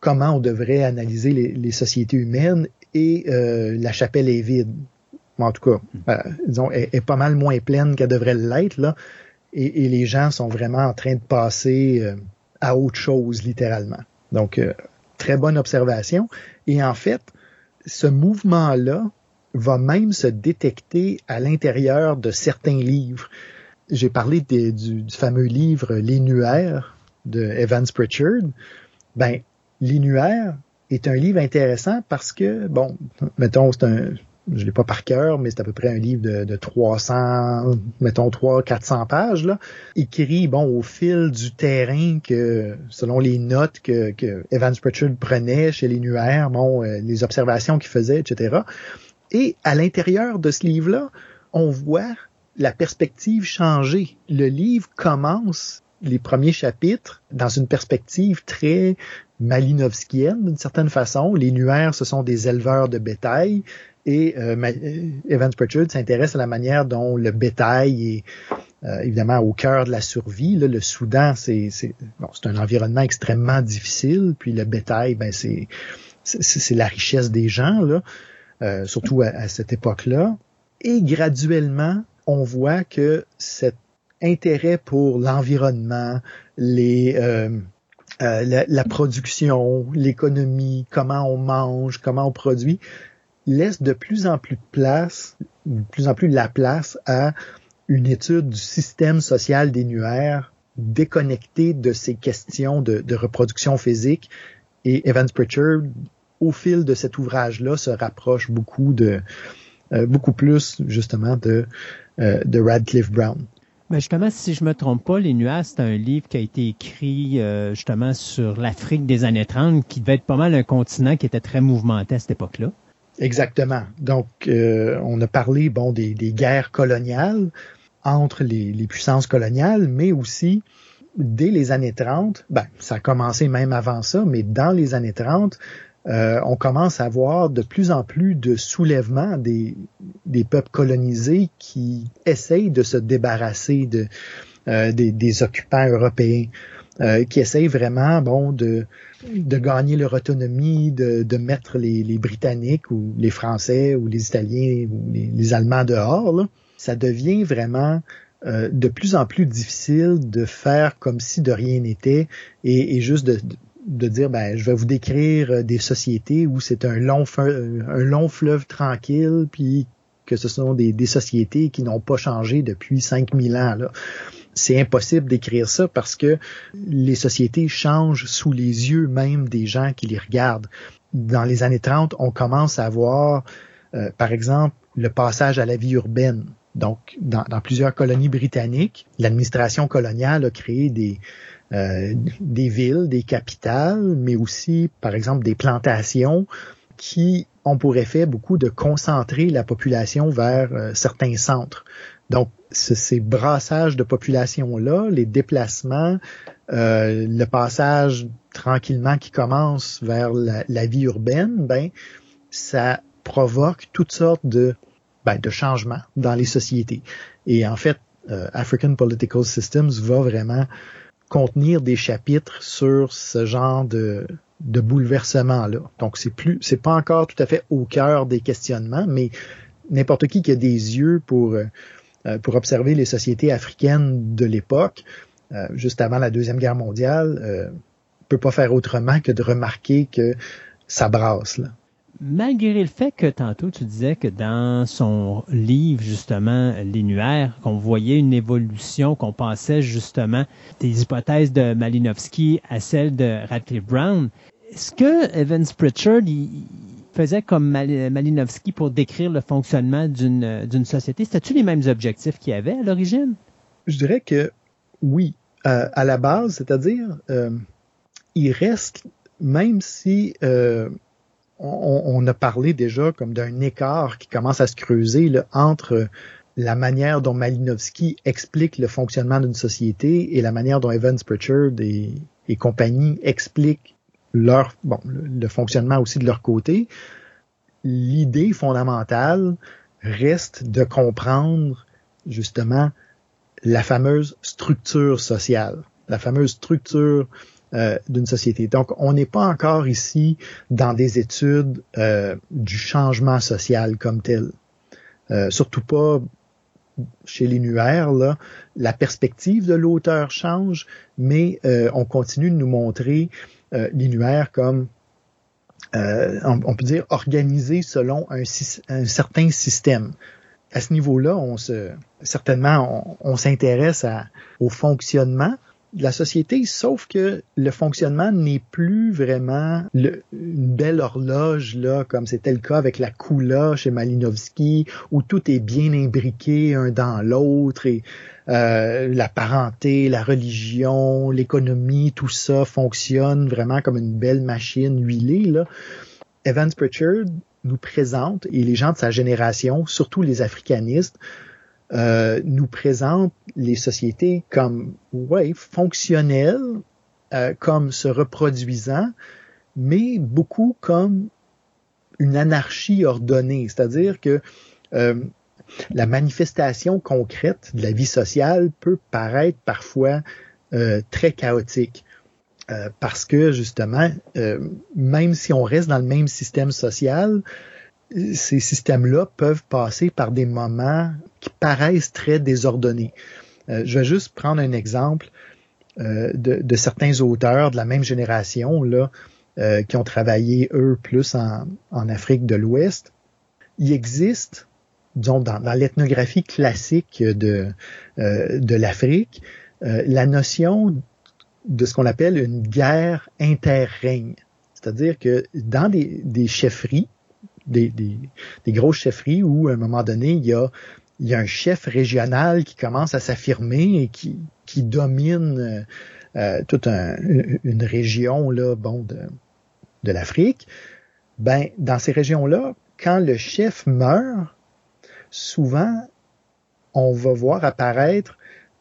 Speaker 2: comment on devrait analyser les sociétés humaines et euh, la chapelle est vide. En tout cas, hmm. euh, disons, est, pas mal moins pleine qu'elle devrait l'être là, et, les gens sont vraiment en train de passer euh, à autre chose littéralement. Donc, très bonne observation. Et en fait, ce mouvement-là va même se détecter à l'intérieur de certains livres. J'ai parlé du, du, fameux livre Les Nuaires de Evans Pritchard. Ben, Les Nuaires, est un livre intéressant parce que, bon, mettons, c'est un, je l'ai pas par cœur, mais c'est à peu près un livre de, de 300, mettons 300, 400 pages, là, écrit, bon, au fil du terrain que, selon les notes que, que Evans Pritchard prenait chez les Nuaires, bon, euh, les observations qu'il faisait, etc. Et à l'intérieur de ce livre-là, on voit la perspective changer. Le livre commence les premiers chapitres dans une perspective très malinovskienne d'une certaine façon. Les Nuaires, ce sont des éleveurs de bétail et euh, euh, Evans Pritchard s'intéresse à la manière dont le bétail est euh, évidemment au cœur de la survie. le Soudan, c'est bon, un environnement extrêmement difficile, puis le bétail, ben c'est la richesse des gens, là, euh, surtout à, à cette époque-là. Et graduellement, on voit que cet intérêt pour l'environnement, les euh, la, production, l'économie, comment on mange, comment on produit, laisse de plus en plus de place, de plus en plus la place à une étude du système social des nuaires déconnecté de ces questions de, reproduction physique. Et Evans Pritchard, au fil de cet ouvrage-là, se rapproche beaucoup de euh, beaucoup plus justement de, euh, de Radcliffe Brown.
Speaker 1: Mais justement, si je me trompe pas, Les Nuages, c'est un livre qui a été écrit euh, justement sur l'Afrique des années 30, qui devait être pas mal un continent qui était très mouvementé à cette époque-là.
Speaker 2: Exactement. Donc, euh, on a parlé bon des, guerres coloniales entre les, les, puissances coloniales, mais aussi dès les années 30, ben, ça a commencé même avant ça, mais dans les années 30, euh, on commence à voir de plus en plus de soulèvements des, des peuples colonisés qui essayent de se débarrasser euh, des, occupants européens, euh, qui essayent vraiment bon de, de gagner leur autonomie, de, de mettre les, les, Britanniques ou les Français ou les Italiens ou les, Allemands dehors. Ça devient vraiment de plus en plus difficile de faire comme si de rien n'était et, et, juste de, de dire ben je vais vous décrire euh, des sociétés où c'est un long un long fleuve tranquille puis que ce sont des, sociétés qui n'ont pas changé depuis 5000 ans. Là c'est impossible d'écrire ça parce que les sociétés changent sous les yeux même des gens qui les regardent. Dans les années 30, on commence à voir, euh, par exemple, le passage à la vie urbaine. Donc, dans, plusieurs colonies britanniques, l'administration coloniale a créé des, euh, des villes, des capitales, mais aussi, par exemple, des plantations qui ont pour effet beaucoup de concentrer la population vers euh, certains centres. Donc, ces brassages de population-là, les déplacements, euh, le passage tranquillement qui commence vers la, vie urbaine, ben, ça provoque toutes sortes de, ben, de changements dans les sociétés. Et en fait, euh, African Political Systems va vraiment contenir des chapitres sur ce genre de, bouleversement-là. Donc, c'est plus, c'est pas encore tout à fait au cœur des questionnements, mais n'importe qui qui a des yeux pour, euh, euh, observer les sociétés africaines de l'époque, euh, juste avant la Deuxième Guerre mondiale, euh, peut pas faire autrement que de remarquer que ça brasse. Là.
Speaker 1: Malgré le fait que tantôt tu disais que dans son livre, justement, Les qu'on voyait une évolution, qu'on pensait justement des hypothèses de Malinowski à celles de Radcliffe Brown, est-ce que Evans Pritchard, faisait comme Malinowski pour décrire le fonctionnement d'une société? C'était-tu les mêmes objectifs qu'il avait à l'origine?
Speaker 2: Je dirais que oui, à la base, c'est-à-dire, euh, il reste, même si euh, on, a parlé déjà comme d'un écart qui commence à se creuser entre la manière dont Malinowski explique le fonctionnement d'une société et la manière dont Evans Pritchard et, et compagnie expliquent leur bon le, fonctionnement aussi de leur côté. L'idée fondamentale reste de comprendre justement la fameuse structure sociale, la fameuse structure euh, d'une société. Donc, on n'est pas encore ici dans des études euh, du changement social comme tel. Euh, surtout pas chez les Nuaires, là, la perspective de l'auteur change, mais on continue de nous montrer l'INUR comme on, peut dire organisé selon un, certain système. À ce niveau-là, on se certainement on, s'intéresse au fonctionnement la société, sauf que le fonctionnement n'est plus vraiment une belle horloge, là, comme c'était le cas avec la Kula chez Malinowski, où tout est bien imbriqué un dans l'autre et euh, la parenté, la religion, l'économie, tout ça fonctionne vraiment comme une belle machine huilée. Là. Evans Pritchard nous présente, et les gens de sa génération, surtout les africanistes, euh, nous présente les sociétés comme ouais, fonctionnelles, euh, comme se reproduisant, mais beaucoup comme une anarchie ordonnée, c'est-à-dire que euh, la manifestation concrète de la vie sociale peut paraître parfois très chaotique. parce que justement, même si on reste dans le même système social, ces systèmes-là peuvent passer par des moments qui paraissent très désordonnés. Euh, je vais juste prendre un exemple euh, de, certains auteurs de la même génération là, euh, qui ont travaillé, eux, plus en, Afrique de l'Ouest. Il existe, disons, dans, l'ethnographie classique de, de l'Afrique, la notion de ce qu'on appelle une guerre interrègne. C'est-à-dire que dans des, des chefferies, des, des, des, grosses chefferies où, à un moment donné, il y a, il y a un chef régional qui commence à s'affirmer et qui, qui domine euh, euh toute une région là, bon, de, de l'Afrique. Ben, dans ces régions-là, quand le chef meurt, souvent, on va voir apparaître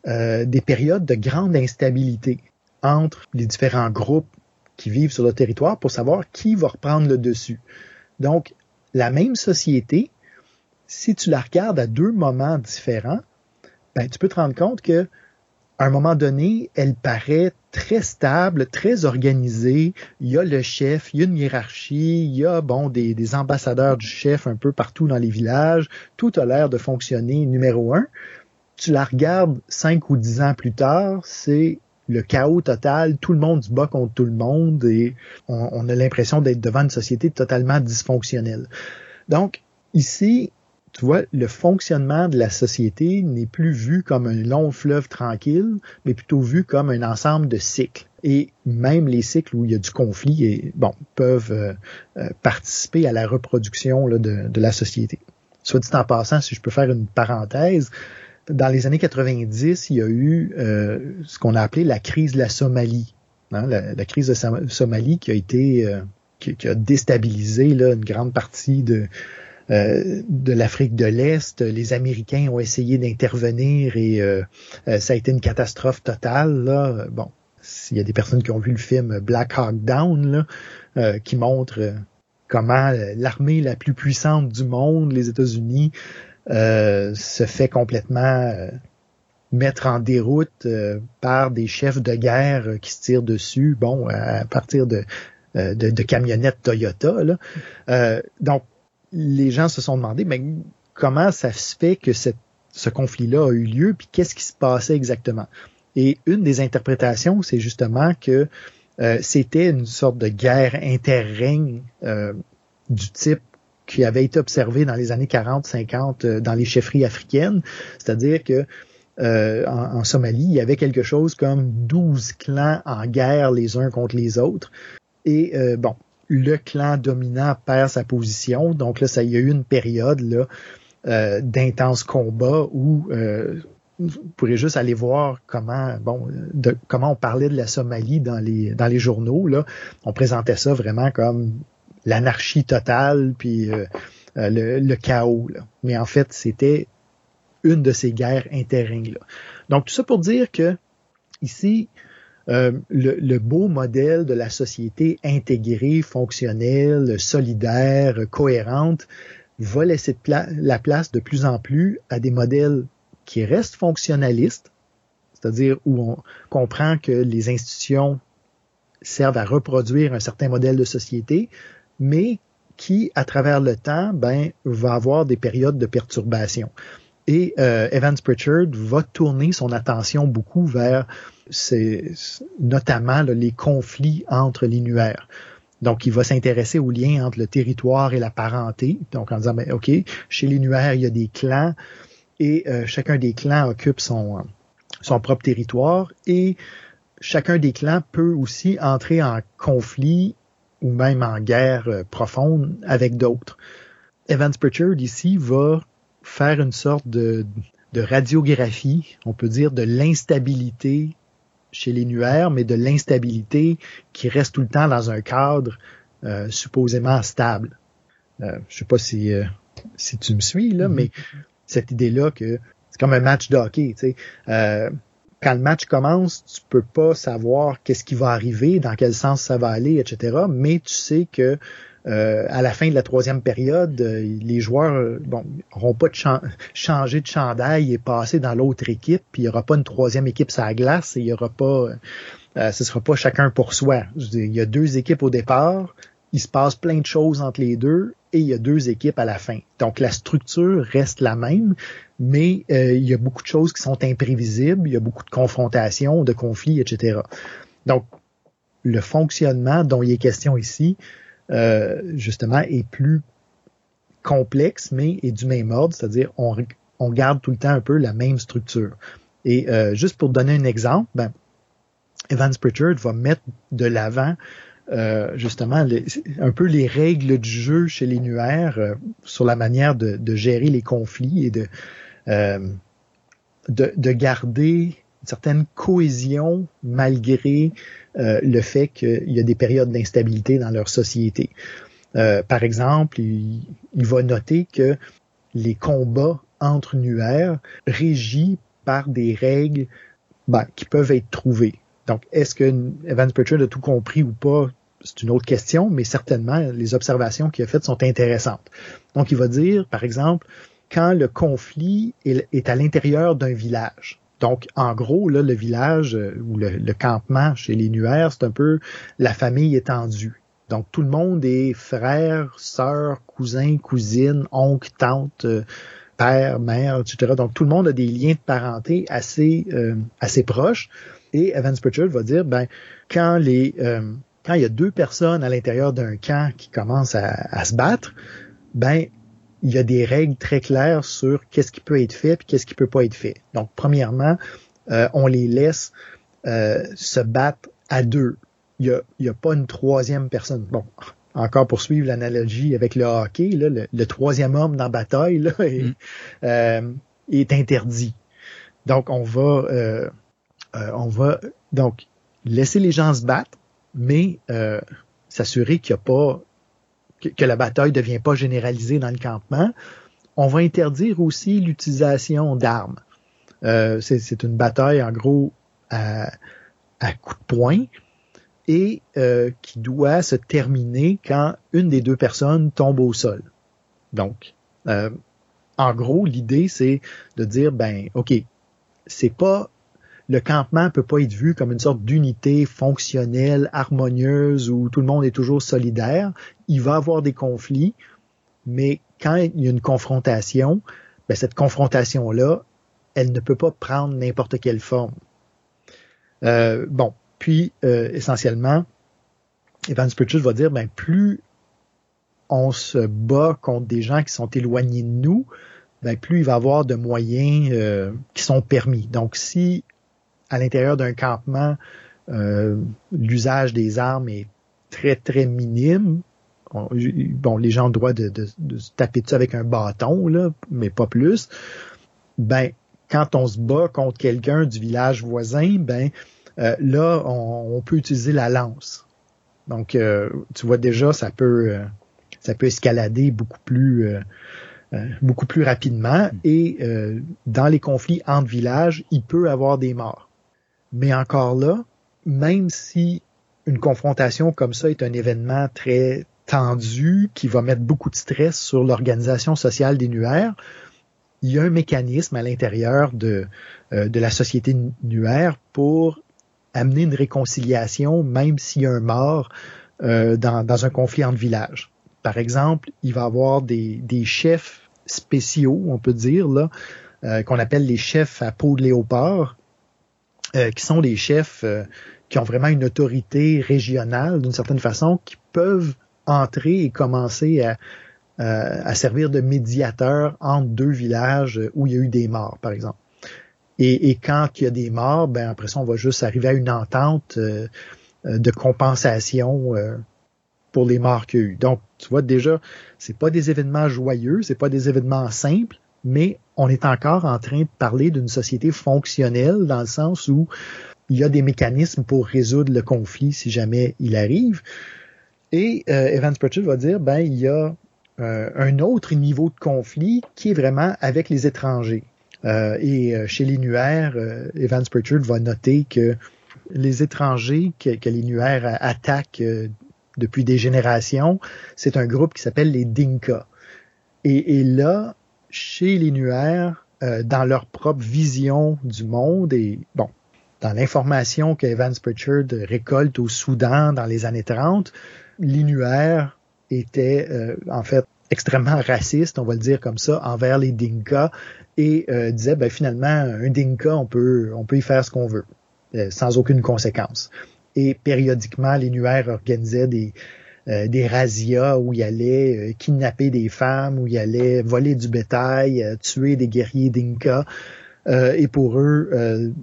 Speaker 2: euh, des périodes de grande instabilité entre les différents groupes qui vivent sur le territoire pour savoir qui va reprendre le dessus. Donc, la même société, si tu la regardes à deux moments différents, ben, tu peux te rendre compte que à un moment donné, elle paraît très stable, très organisée. Il y a le chef, il y a une hiérarchie, il y a bon des, des ambassadeurs du chef un peu partout dans les villages. Tout a l'air de fonctionner numéro un. Tu la regardes cinq ou dix ans plus tard, c'est le chaos total, tout le monde se bat contre tout le monde et on, a l'impression d'être devant une société totalement dysfonctionnelle. Donc, ici, tu vois, le fonctionnement de la société n'est plus vu comme un long fleuve tranquille, mais plutôt vu comme un ensemble de cycles. Et même les cycles où il y a du conflit, et, bon, peuvent euh, euh, participer à la reproduction de, la société. Soit dit en passant, si je peux faire une parenthèse, dans les années 90, il y a eu euh, ce qu'on a appelé la crise de la Somalie. Hein, la, crise de Somalie qui a été qui, qui, a déstabilisé là, une grande partie de euh, de l'Afrique de l'Est. Les Américains ont essayé d'intervenir et euh, euh, ça a été une catastrophe totale. Là. Bon, s'il y a des personnes qui ont vu le film Black Hawk Down, là, qui montre comment l'armée la plus puissante du monde, les États-Unis, se fait complètement mettre en déroute par des chefs de guerre qui se tirent dessus, bon, à partir de, de, de camionnettes Toyota. Là. Euh, donc, les gens se sont demandé, mais comment ça se fait que ce conflit-là a eu lieu, puis qu'est-ce qui se passait exactement? Et une des interprétations, c'est justement que euh, c'était une sorte de guerre interrègne euh, du type qui avait été observé dans les années 40-50 euh, dans les chefferies africaines, c'est-à-dire que euh, en, Somalie, il y avait quelque chose comme 12 clans en guerre les uns contre les autres. Et bon, le clan dominant perd sa position. Donc là, ça y a eu une période là euh, d'intenses combats où euh, vous pourrez juste aller voir comment bon de, comment on parlait de la Somalie dans les dans les journaux là. On présentait ça vraiment comme l'anarchie totale puis euh, le, le, chaos. Mais en fait, c'était une de ces guerres interrègnes là. Donc tout ça pour dire que ici, euh, le, beau modèle de la société intégrée, fonctionnelle, solidaire, cohérente, va laisser la place de plus en plus à des modèles qui restent fonctionnalistes, c'est-à-dire où on comprend que les institutions servent à reproduire un certain modèle de société, mais qui, à travers le temps, ben, va avoir des périodes de perturbation. Et euh, Evans Pritchard va tourner son attention beaucoup vers notamment les conflits entre les nuaires. Donc, il va s'intéresser au lien entre le territoire et la parenté. Donc, en disant, ben, OK, chez les nuaires, il y a des clans et euh, chacun des clans occupe son propre territoire et chacun des clans peut aussi entrer en conflit ou même en guerre euh, profonde avec d'autres. Evans Pritchard, ici, va faire une sorte de, de radiographie, on peut dire, de l'instabilité chez les nuaires, mais de l'instabilité qui reste tout le temps dans un cadre euh, supposément stable. Euh, je sais pas si, euh, si tu me suis, là, mm-hmm. mais cette idée-là que c'est comme un match de hockey. Tu sais. Quand le match commence, tu peux pas savoir qu'est-ce qui va arriver, dans quel sens ça va aller, etc. Mais tu sais que euh, à la fin de la troisième période, euh, les joueurs euh, bon n'auront pas de changer de chandail et passer dans l'autre équipe, puis il n'y aura pas une troisième équipe sur la glace et il y aura pas ce sera pas chacun pour soi. il y a deux équipes au départ, il se passe plein de choses entre les deux et il y a deux équipes à la fin. Donc la structure reste la même, mais il y a beaucoup de choses qui sont imprévisibles, il y a beaucoup de confrontations, de conflits, etc. Donc le fonctionnement dont il est question ici, euh, justement, est plus complexe, mais est du même ordre, c'est-à-dire on, on garde tout le temps un peu la même structure. Et euh, juste pour donner un exemple, ben, Evans Pritchard va mettre de l'avant euh, justement un peu les règles du jeu chez les nuaires euh, sur la manière de, gérer les conflits et de, euh, de, de, garder une certaine cohésion malgré le fait qu'il y a des périodes d'instabilité dans leur société. Par exemple, il, va noter que les combats entre nuaires régis par des règles ben, qui peuvent être trouvées. Donc, est-ce que Evans Pritchard a tout compris ou pas? C'est une autre question, mais certainement, les observations qu'il a faites sont intéressantes. Donc, il va dire, par exemple, quand le conflit est à l'intérieur d'un village, donc, en gros, là, le village euh, ou le, campement chez les Nuaires, c'est un peu la famille étendue. Donc, tout le monde est frère, sœur, cousin, cousine, oncle, tante, euh, père, mère, etc. Donc, tout le monde a des liens de parenté assez, euh, assez proches. Et Evans Pritchard va dire, ben, quand les, quand il y a deux personnes à l'intérieur d'un camp qui commencent à, à se battre, ben, il y a des règles très claires sur qu'est-ce qui peut être fait et qu'est-ce qui peut pas être fait. Donc, premièrement, euh, on les laisse euh, se battre à deux. Il n'y a, y a pas une troisième personne. Bon, encore pour suivre l'analogie avec le hockey, là, le, troisième homme dans la bataille là, est, mm. euh, est interdit. Donc, on va, euh, on va donc laisser les gens se battre, mais s'assurer qu'il n'y a pas que, la bataille ne devient pas généralisée dans le campement. On va interdire aussi l'utilisation d'armes. Euh, c'est une bataille en gros à, à coup de poing et euh, qui doit se terminer quand une des deux personnes tombe au sol. Donc, euh, en gros, l'idée c'est de dire ben ok, c'est pas le campement peut pas être vu comme une sorte d'unité fonctionnelle, harmonieuse, où tout le monde est toujours solidaire. Il va avoir des conflits, mais quand il y a une confrontation, ben cette confrontation-là, elle ne peut pas prendre n'importe quelle forme. Euh, bon, puis euh, essentiellement, Evans Pritchard va dire, ben plus on se bat contre des gens qui sont éloignés de nous, ben plus il va y avoir de moyens euh, qui sont permis. Donc, si à l'intérieur d'un campement, euh, l'usage des armes est très, très minime. bon, les gens ont le droit de, se taper dessus avec un bâton, là, mais pas plus. Ben, quand on se bat contre quelqu'un du village voisin, ben euh, là, on, peut utiliser la lance. Donc, euh, tu vois déjà, ça peut, ça peut escalader beaucoup plus, beaucoup plus rapidement. Et dans les conflits entre villages, il peut avoir des morts. Mais encore là, même si une confrontation comme ça est un événement très tendu qui va mettre beaucoup de stress sur l'organisation sociale des nuaires, il y a un mécanisme à l'intérieur de, euh, de la société nuaire pour amener une réconciliation, même s'il y a un mort euh, dans, dans, un conflit entre villages. Par exemple, il va y avoir des, des chefs spéciaux, on peut dire, là, euh, qu'on appelle les chefs à peau de léopard, euh, qui sont des chefs euh, qui ont vraiment une autorité régionale d'une certaine façon, qui peuvent entrer et commencer à, à servir de médiateur entre deux villages où il y a eu des morts, par exemple. Et, quand il y a des morts, ben après ça, on va juste arriver à une entente euh, de compensation pour les morts qu'il y a eu. Donc, tu vois déjà, c'est pas des événements joyeux, c'est pas des événements simples, mais on est encore en train de parler d'une société fonctionnelle dans le sens où il y a des mécanismes pour résoudre le conflit si jamais il arrive. Et euh, Evans Pritchard va dire, ben il y a euh, un autre niveau de conflit qui est vraiment avec les étrangers. Euh, et chez les Evans Pritchard va noter que les étrangers que, les Nuaires attaquent depuis des générations, c'est un groupe qui s'appelle les Dinka. Et là, chez les euh, dans leur propre vision du monde et bon, dans l'information que Evans Pritchard récolte au Soudan dans les années 30, les Nuaires étaient euh, en fait extrêmement racistes, on va le dire comme ça, envers les Dinka et euh, disaient ben, finalement un Dinka on peut on peut y faire ce qu'on veut sans aucune conséquence. Et périodiquement les Nuaires organisaient des euh, des razzias où il allait euh, kidnapper des femmes, où il allait voler du bétail, euh, tuer des guerriers d'Inca. et pour eux,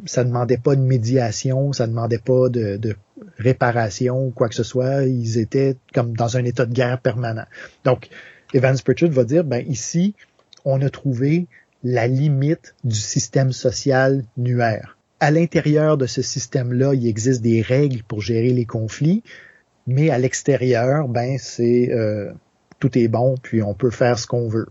Speaker 2: ça ne demandait pas de médiation, ça ne demandait pas de, de réparation ou quoi que ce soit. Ils étaient comme dans un état de guerre permanent. Donc, Evans Pritchard va dire, ben ici, on a trouvé la limite du système social nuaire. À l'intérieur de ce système-là, il existe des règles pour gérer les conflits, mais à l'extérieur, ben c'est euh, tout est bon, puis on peut faire ce qu'on veut.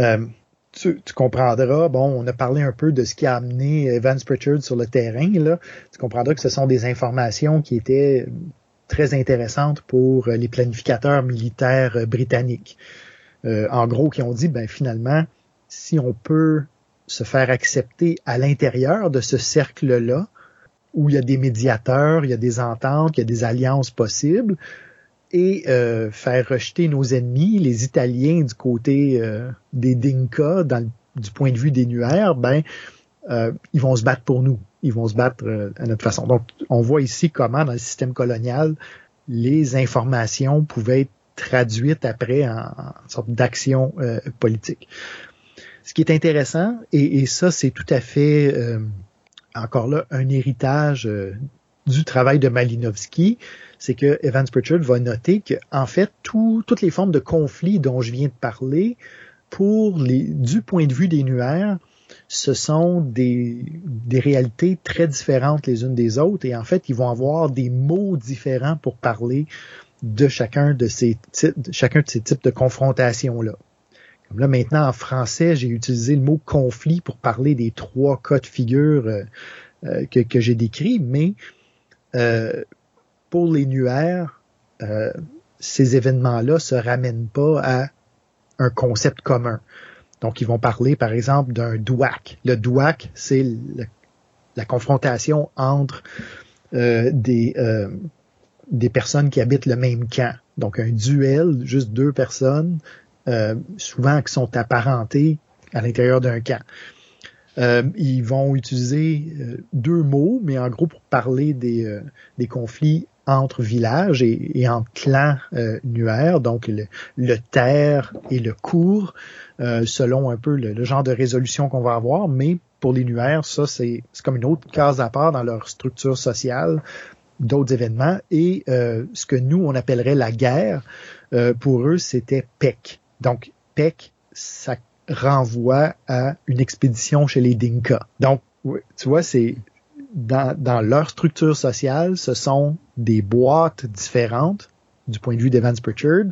Speaker 2: Euh, tu, comprendras, bon, on a parlé un peu de ce qui a amené Evans Pritchard sur le terrain, là. Tu comprendras que ce sont des informations qui étaient très intéressantes pour les planificateurs militaires britanniques. Euh, en gros, qui ont dit, ben finalement, si on peut se faire accepter à l'intérieur de ce cercle-là, où il y a des médiateurs, il y a des ententes, il y a des alliances possibles, et euh, faire rejeter nos ennemis, les Italiens du côté euh, des Dinka, dans du point de vue des Nuaires, ben euh, ils vont se battre pour nous, ils vont se battre à notre façon. Donc, on voit ici comment dans le système colonial, les informations pouvaient être traduite après en, sorte d'action euh, politique. Ce qui est intéressant, et, ça c'est tout à fait euh, encore là un héritage euh, du travail de Malinowski, c'est que Evans Pritchard va noter que en fait toutes les formes de conflits dont je viens de parler, du point de vue des nuaires, ce sont des, réalités très différentes les unes des autres et en fait, ils vont avoir des mots différents pour parler de chacun de ces chacun de ces types de confrontations-là. Là, maintenant, en français, j'ai utilisé le mot conflit pour parler des trois cas de figure euh, euh, que, que j'ai décrits, mais euh, pour les nuaires, ces événements-là se ramènent pas à un concept commun. Donc, ils vont parler, par exemple, d'un douac. Le douac, c'est la confrontation entre euh, des, euh, des personnes qui habitent le même camp. Donc, un duel, juste deux personnes, euh, souvent qui sont apparentées à l'intérieur d'un camp. ils vont utiliser deux mots, mais en gros pour parler des, conflits entre villages et, et entre clans euh, nuaires, donc le, terre et le cours, euh, selon un peu le, genre de résolution qu'on va avoir. Mais pour les nuaires, ça, c'est comme une autre case à part dans leur structure sociale d'autres événements. Et euh, ce que nous, on appellerait la guerre, euh, pour eux, c'était PEC. Donc, PEC, ça renvoie à une expédition chez les Dinka. Donc, tu vois, c'est dans, leur structure sociale, ce sont des boîtes différentes du point de vue d'Evans Pritchard.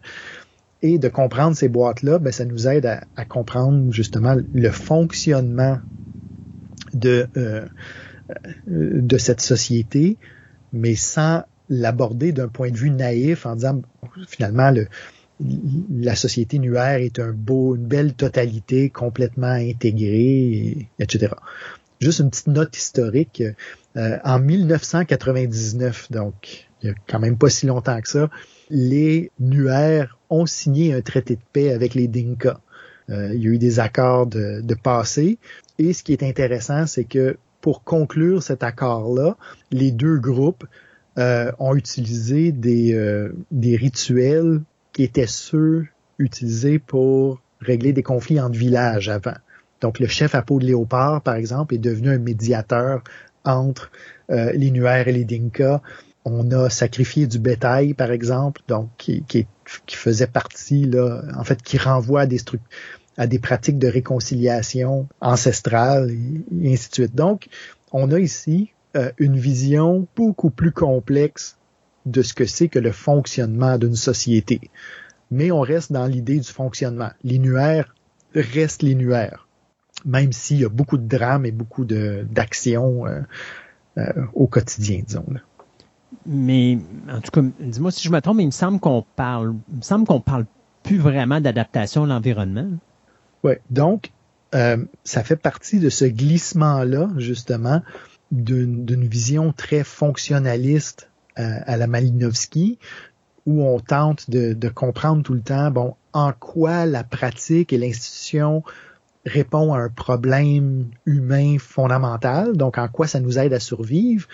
Speaker 2: Et de comprendre ces boîtes-là, ben, ça nous aide à, comprendre justement le fonctionnement de, euh, de cette société, mais sans l'aborder d'un point de vue naïf en disant finalement le, la société nuaire est un beau, une belle totalité complètement intégrée, etc. Juste une petite note historique. Euh, en 1999, donc il y a quand même pas si longtemps que ça, les Nuers ont signé un traité de paix avec les Dinka. Euh, il y a eu des accords de, de passé. Et ce qui est intéressant, c'est que pour conclure cet accord-là, les deux groupes euh, ont utilisé des, euh, des rituels qui étaient ceux utilisés pour régler des conflits entre villages avant. Donc, le chef à peau de léopard, par exemple, est devenu un médiateur entre euh, les Nuers et les Dinka. On a sacrifié du bétail, par exemple, donc qui, qui, faisait partie, là, en fait, qui renvoie à des à des pratiques de réconciliation ancestrale et, ainsi de suite. Donc, on a ici euh, une vision beaucoup plus complexe de ce que c'est que le fonctionnement d'une société. Mais on reste dans l'idée du fonctionnement. Restent les nuaires même s'il y a beaucoup de drames et beaucoup d'action euh, euh, au quotidien, disons.
Speaker 1: Mais en tout cas, dis-moi si je me trompe, mais il me semble qu'on parle, il me semble qu'on parle plus vraiment d'adaptation à l'environnement.
Speaker 2: Oui, donc euh, ça fait partie de ce glissement-là, justement, d'une vision très fonctionnaliste à la Malinowski, où on tente de, comprendre tout le temps, bon, en quoi la pratique et l'institution répond à un problème humain fondamental, donc en quoi ça nous aide à survivre.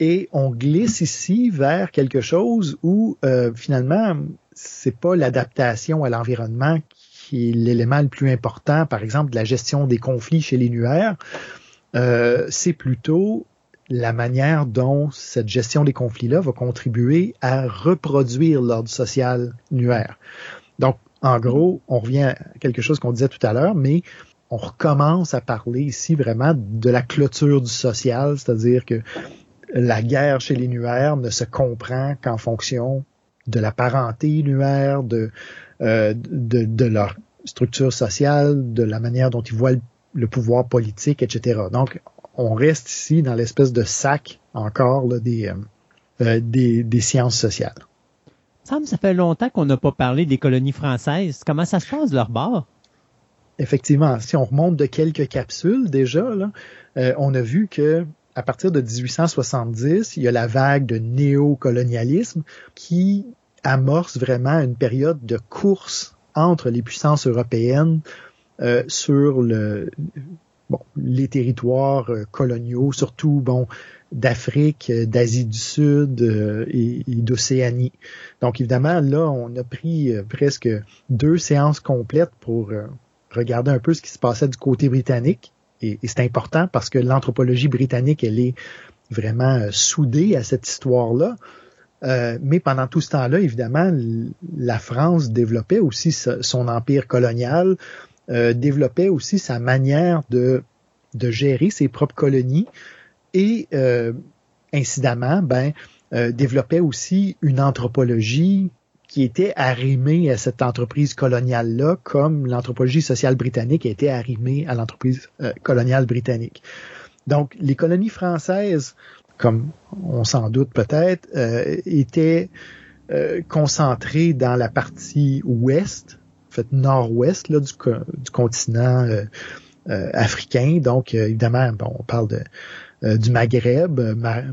Speaker 2: Et on glisse ici vers quelque chose où euh, finalement, c'est pas l'adaptation à l'environnement qui est l'élément le plus important, par exemple de la gestion des conflits chez les nuaires, euh, c'est plutôt la manière dont cette gestion des conflits-là va contribuer à reproduire l'ordre social nuaire. Donc, en gros, on revient à quelque chose qu'on disait tout à l'heure, mais on recommence à parler ici vraiment de la clôture du social, c'est-à-dire que la guerre chez les nuaires ne se comprend qu'en fonction de la parenté nuaire, de, euh, leur structure sociale, de la manière dont ils voient le, pouvoir politique, etc. Donc, on reste ici dans l'espèce de sac encore là, des, euh, euh des, des, sciences sociales.
Speaker 1: Ça, ça fait longtemps qu'on n'a pas parlé des colonies françaises. Comment ça se passe de leur bord?
Speaker 2: effectivement, si on remonte de quelques capsules déjà, là, euh, on a vu que à partir de 1870, il y a la vague de néocolonialisme qui amorce vraiment une période de course entre les puissances européennes euh, sur le bon, les territoires coloniaux, surtout bon d'Afrique, d'Asie du Sud et, d'Océanie. Donc évidemment, là, on a pris presque deux séances complètes pour regarder un peu ce qui se passait du côté britannique. Et, et c'est important parce que l'anthropologie britannique, elle est vraiment soudée à cette histoire-là. Euh, mais pendant tout ce temps-là, évidemment, la France développait aussi son empire colonial, euh, développait aussi sa manière de, gérer ses propres colonies et euh, incidemment, ben, développait aussi une anthropologie qui était arrimée à cette entreprise coloniale-là, comme l'anthropologie sociale britannique été arrimée à l'entreprise coloniale britannique. Donc, les colonies françaises comme on s'en doute peut-être, euh, était euh, concentré dans la partie ouest, nord-ouest du, continent euh, africain. Donc, évidemment, bon, on parle du Maghreb,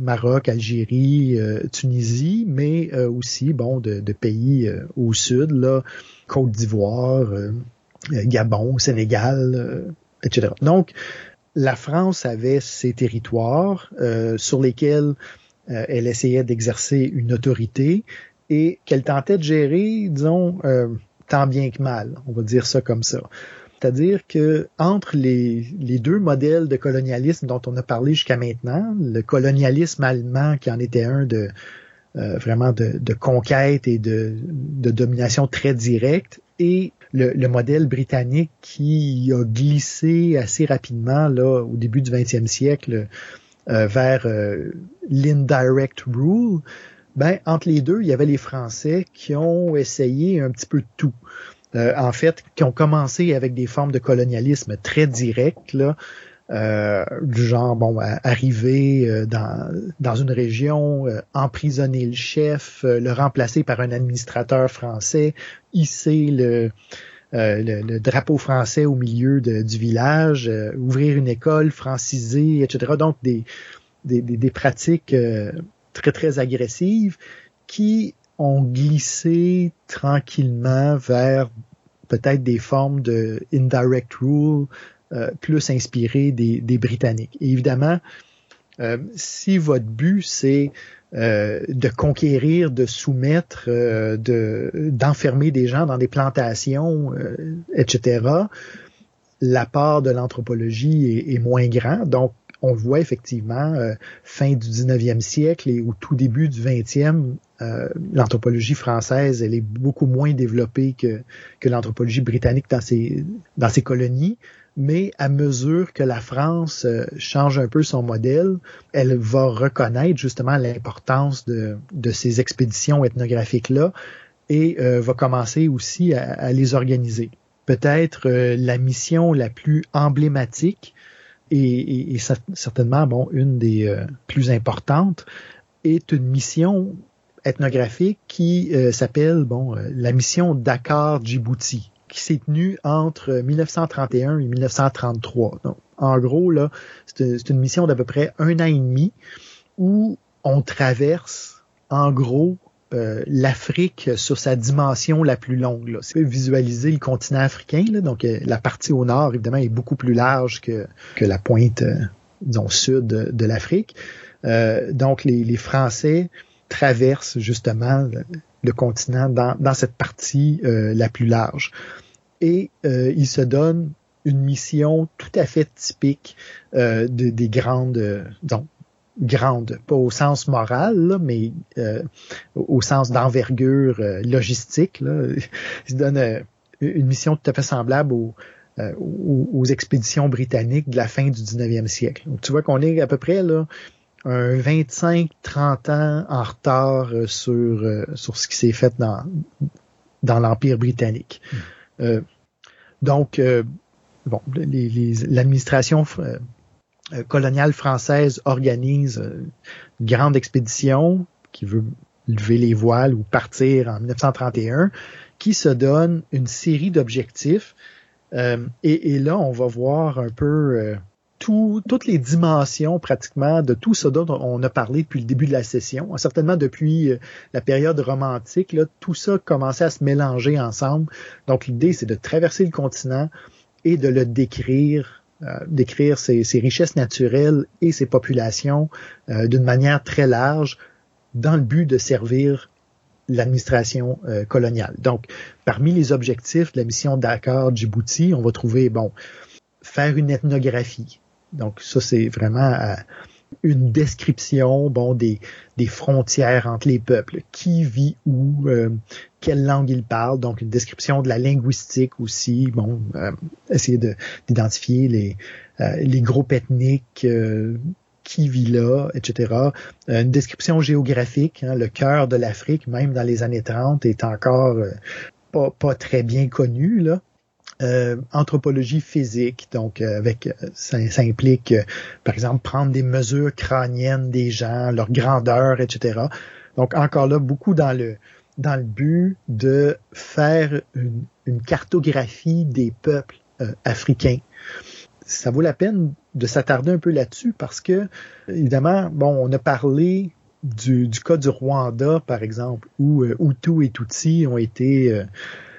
Speaker 2: Maroc, Algérie, Tunisie, mais aussi bon de, pays au sud, Côte d'Ivoire, Gabon, Sénégal, etc. Donc, la France avait ses territoires euh, sur lesquels euh, elle essayait d'exercer une autorité et qu'elle tentait de gérer, disons, euh, tant bien que mal, on va dire ça comme ça. C'est-à-dire que entre les, deux modèles de colonialisme dont on a parlé jusqu'à maintenant, le colonialisme allemand qui en était un de vraiment de, conquête et de, de domination très directe, et le, modèle britannique qui a glissé assez rapidement là au début du 20e siècle euh, vers euh, l'indirect rule, ben entre les deux, il y avait les Français qui ont essayé un petit peu de tout. Euh, en fait, qui ont commencé avec des formes de colonialisme très directes, là, euh, du genre bon arriver euh, dans, dans une région, euh, emprisonner le chef, le remplacer par un administrateur français, hisser le, le, drapeau français au milieu du village, ouvrir une école, franciser, etc. Donc des, des, des pratiques très très agressives qui ont glissé tranquillement vers peut-être des formes de indirect rule, euh, plus inspiré des, Britanniques. évidemment, euh, si votre but c'est euh, de conquérir, de soumettre, de d'enfermer des gens dans des plantations, etc., la part de l'anthropologie est, est, moins grand. Donc, on voit effectivement, fin du 19e siècle et au tout début du 20e, l'anthropologie française, elle est beaucoup moins développée que, l'anthropologie britannique dans ses, colonies mais à mesure que la France euh, change un peu son modèle, elle va reconnaître justement l'importance de, ces expéditions ethnographiques-là et euh, va commencer aussi à, les organiser. Peut-être euh, la mission la plus emblématique et, certainement bon une des plus importantes est une mission ethnographique qui s'appelle bon la mission Dakar Djibouti qui s'est tenu entre 1931 et 1933. Donc, en gros, c'est une mission d'à peu près un an et demi où on traverse, en gros, euh, l'Afrique sur sa dimension la plus longue. C'est visualiser le continent africain. Là, donc, euh, la partie au nord, évidemment, est beaucoup plus large que, la pointe, euh, disons, sud de, l'Afrique. donc, les, Français traversent justement le continent dans, cette partie la plus large et euh, il se donne une mission tout à fait typique des grandes, grandes, pas au sens moral, mais euh, au sens d'envergure logistique. Là. Il se donne une mission tout à fait semblable aux, aux, expéditions britanniques de la fin du 19e siècle. Donc, tu vois qu'on est à peu près là un 25-30 ans en retard sur, sur ce qui s'est fait dans, dans l'Empire britannique. Hmm. Euh, donc, euh, bon, l'administration euh, coloniale française organise une grande expédition qui veut lever les voiles ou partir en 1931, qui se donne une série d'objectifs. et, là, on va voir un peu toutes les dimensions pratiquement de tout ce dont on a parlé depuis le début de la session. Certainement depuis euh, la période romantique, là, tout ça commençait à se mélanger ensemble. Donc l'idée, c'est de traverser le continent et de le décrire décrire ses, richesses naturelles et ses populations d'une manière très large dans le but de servir l'administration coloniale. Donc, parmi les objectifs de la mission Dakar Djibouti, on va trouver, bon, faire une ethnographie. Donc, ça, c'est vraiment une description bon des, des frontières entre les peuples, qui vit où, euh, quelle langue il parle, donc une description de la linguistique aussi, bon, euh, essayer d'identifier les, euh, les groupes ethniques, qui vit là, etc. Une description géographique, hein, le cœur de l'Afrique, même dans les années 30, est encore pas, pas très bien connu, là. Euh, anthropologie physique, donc euh, avec euh, ça, implique par exemple prendre des mesures crâniennes des gens, leur grandeur, etc. Donc encore là beaucoup dans le dans le but de faire une, une cartographie des peuples africains. Ça vaut la peine de s'attarder un peu là-dessus parce que évidemment bon on a parlé du, du cas du Rwanda par exemple où Hutu et Tutsi ont été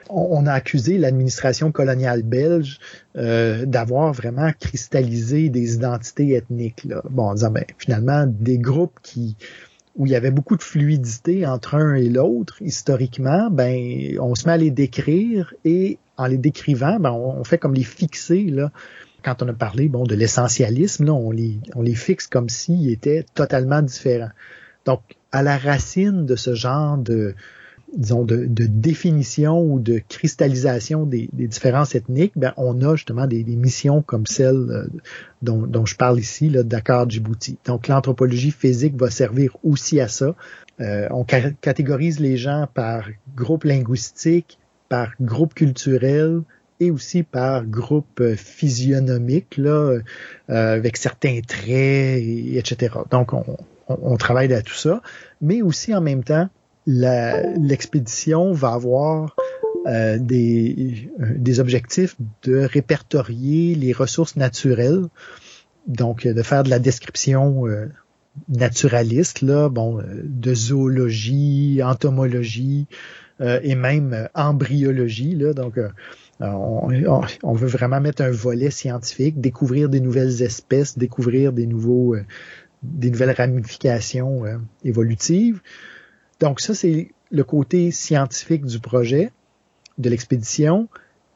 Speaker 2: on, a accusé l'administration coloniale belge euh, d'avoir vraiment cristallisé des identités ethniques. Là. Bon, en disant, ben, finalement, des groupes qui où il y avait beaucoup de fluidité entre un et l'autre, historiquement, ben, on se met à les décrire et en les décrivant, ben, on, fait comme les fixer, là. Quand on a parlé, bon, de l'essentialisme, là, on les, on les fixe comme s'ils étaient totalement différents. Donc, à la racine de ce genre de, disons, de, définition ou de cristallisation des, différences ethniques, ben, on a justement des, missions comme celle euh, dont, je parle ici, là, Dakar Djibouti. Donc, l'anthropologie physique va servir aussi à ça. Euh, on catégorise les gens par groupe linguistique, par groupe culturel, et aussi par groupe euh, physionomique, là, avec certains traits, etc. Donc, on, on, travaille à tout ça, mais aussi en même temps, l'expédition va avoir euh, des, euh, des objectifs de répertorier les ressources naturelles, donc de faire de la description euh, naturaliste, là, bon, de zoologie, entomologie et même embryologie, là, donc on, on, veut vraiment mettre un volet scientifique, découvrir des nouvelles espèces, découvrir des nouveaux, des nouvelles ramifications évolutives. Donc ça, c'est le côté scientifique du projet, de l'expédition.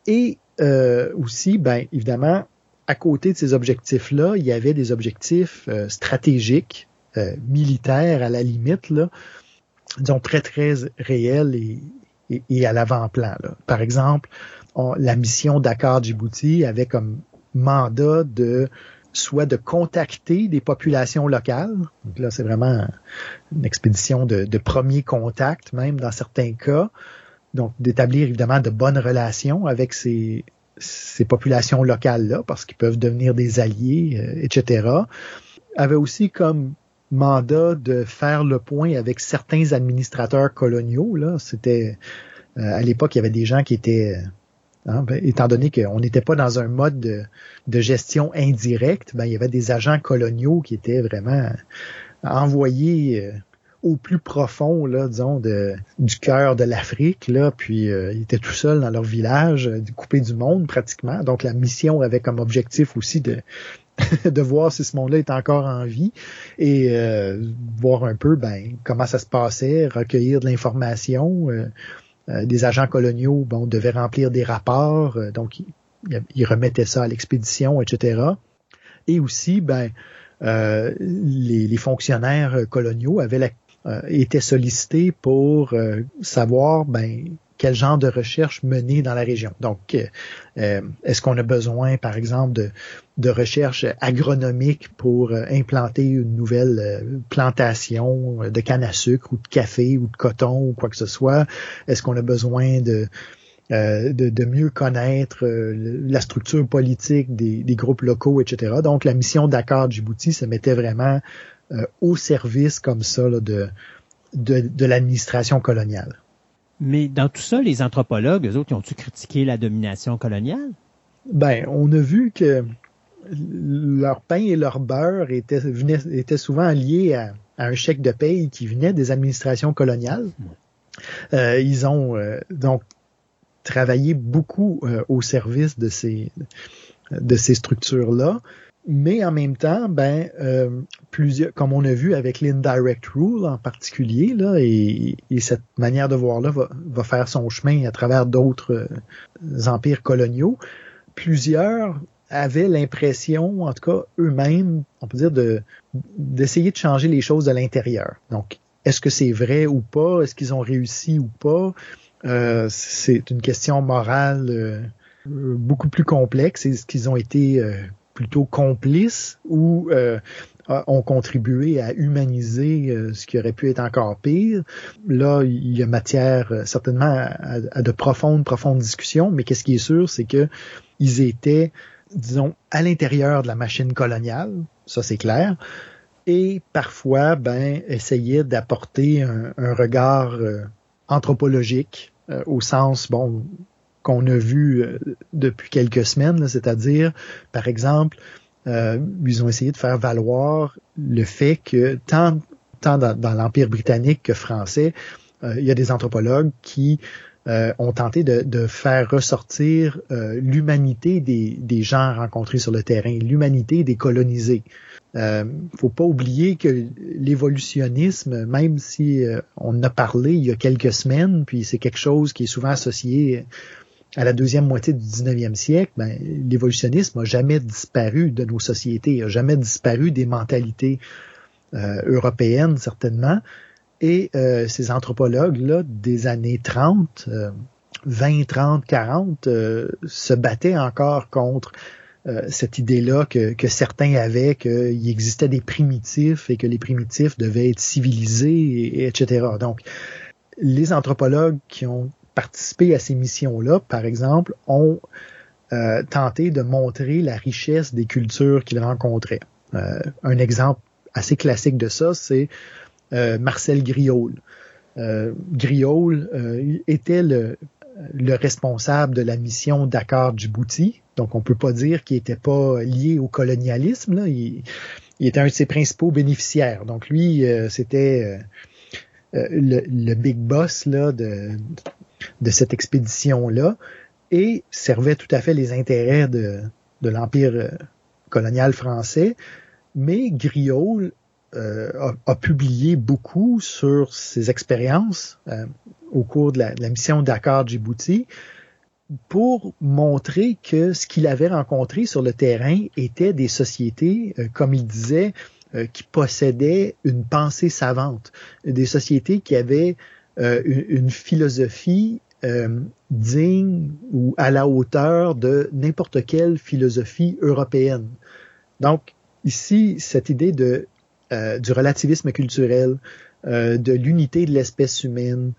Speaker 2: Et euh, aussi, ben, évidemment, à côté de ces objectifs-là, il y avait des objectifs euh, stratégiques, euh, militaires à la limite, là, disons très, très réels et, et, à l'avant-plan. Par exemple, la mission Dakar Djibouti avait comme mandat de soit de contacter des populations locales. Donc là, c'est vraiment une expédition de, premier contact, même dans certains cas. Donc, d'établir évidemment de bonnes relations avec ces, ces populations locales-là, parce qu'ils peuvent devenir des alliés, euh, etc. Avait aussi comme mandat de faire le point avec certains administrateurs coloniaux. Là, c'était euh, à l'époque, il y avait des gens qui étaient Hein, ben, étant donné qu'on n'était pas dans un mode de, gestion indirecte, ben, il y avait des agents coloniaux qui étaient vraiment envoyés euh, au plus profond, là, disons, de, du cœur de l'Afrique, là, puis euh, ils étaient tout seuls dans leur village, euh, coupés du monde pratiquement. Donc la mission avait comme objectif aussi de de voir si ce monde-là est encore en vie et voir un peu ben comment ça se passait, recueillir de l'information. Euh, des agents coloniaux bon, devaient remplir des rapports, euh, donc ils, remettaient ça à l'expédition, etc. Et aussi, ben, euh, les, fonctionnaires coloniaux avaient étaient sollicités pour savoir ben, quel genre de recherche mener dans la région. Donc, euh, est-ce qu'on a besoin, par exemple, de, de recherche agronomique pour euh, implanter une nouvelle euh, plantation de canne à sucre ou de café ou de coton ou quoi que ce soit? Est-ce qu'on a besoin de, de, de, mieux connaître la structure politique des, des, groupes locaux, etc. Donc, la mission d'accord Djibouti se mettait vraiment au service comme ça de, de, de l'administration coloniale.
Speaker 1: Mais dans tout ça, les anthropologues, eux autres, ont-ils critiqué la domination coloniale?
Speaker 2: Ben, on a vu que leur pain et leur beurre étaient, étaient souvent liés à, un chèque de paye qui venait des administrations coloniales. Euh, ils ont euh, donc travaillé beaucoup euh, au service de ces de ces structures-là. Mais en même temps, ben, euh, plusieurs, comme on a vu avec l'indirect rule en particulier, là, et, cette manière de voir là va, va faire son chemin à travers d'autres euh, empires coloniaux. Plusieurs avaient l'impression, en tout cas eux-mêmes, on peut dire, de d'essayer de changer les choses de l'intérieur. Donc, est-ce que c'est vrai ou pas? Est-ce qu'ils ont réussi ou pas? Euh, C'est une question morale euh, beaucoup plus complexe. Est-ce qu'ils ont été euh, plutôt complices ou ont contribué à humaniser ce qui aurait pu être encore pire. Là, il y a matière certainement à, de profondes, profondes discussions, mais qu'est-ce qui est sûr, c'est que ils étaient disons, à l'intérieur de la machine coloniale, ça c'est clair, et parfois, ben, essayer d'apporter un, regard euh, anthropologique euh, au sens, bon, qu'on a vu euh, depuis quelques semaines, c'est-à-dire, par exemple, ils ont essayé de faire valoir le fait que tant, dans l'Empire britannique que français, il y a des anthropologues qui euh, ont tenté de, faire ressortir euh, l'humanité des, gens rencontrés sur le terrain, l'humanité des colonisés. Euh, faut pas oublier que l'évolutionnisme, même si euh, on a parlé il y a quelques semaines, puis c'est quelque chose qui est souvent associé à la deuxième moitié du 19e siècle, ben, l'évolutionnisme n'a jamais disparu de nos sociétés, n'a jamais disparu des mentalités européennes, certainement. Et euh, ces anthropologues-là, des années 30, 20, 30, 40, se battaient encore contre euh, cette idée-là que, que, certains avaient qu'il existait des primitifs et que les primitifs devaient être civilisés, etc. Donc, les anthropologues qui ont participé à ces missions-là, par exemple, ont euh, tenté de montrer la richesse des cultures qu'ils rencontraient. un exemple assez classique de ça, c'est euh, Marcel Griol. Euh, Griol euh, était le, responsable de la mission Dakar Djibouti, donc on peut pas dire qu'il était pas lié au colonialisme. Il, était un de ses principaux bénéficiaires. Donc lui, c'était le, big boss là, de, de cette expédition-là et servait tout à fait les intérêts de, l'Empire colonial français. Mais Griol euh, a, publié beaucoup sur ses expériences euh, au cours de la, mission Dakar Djibouti pour montrer que ce qu'il avait rencontré sur le terrain était des sociétés, euh, comme il disait, qui possédaient une pensée savante, des sociétés qui avaient une, une, philosophie digne ou à la hauteur de n'importe quelle philosophie européenne. Donc, ici, cette idée de euh, du relativisme culturel, euh, de l'unité de l'espèce humaine,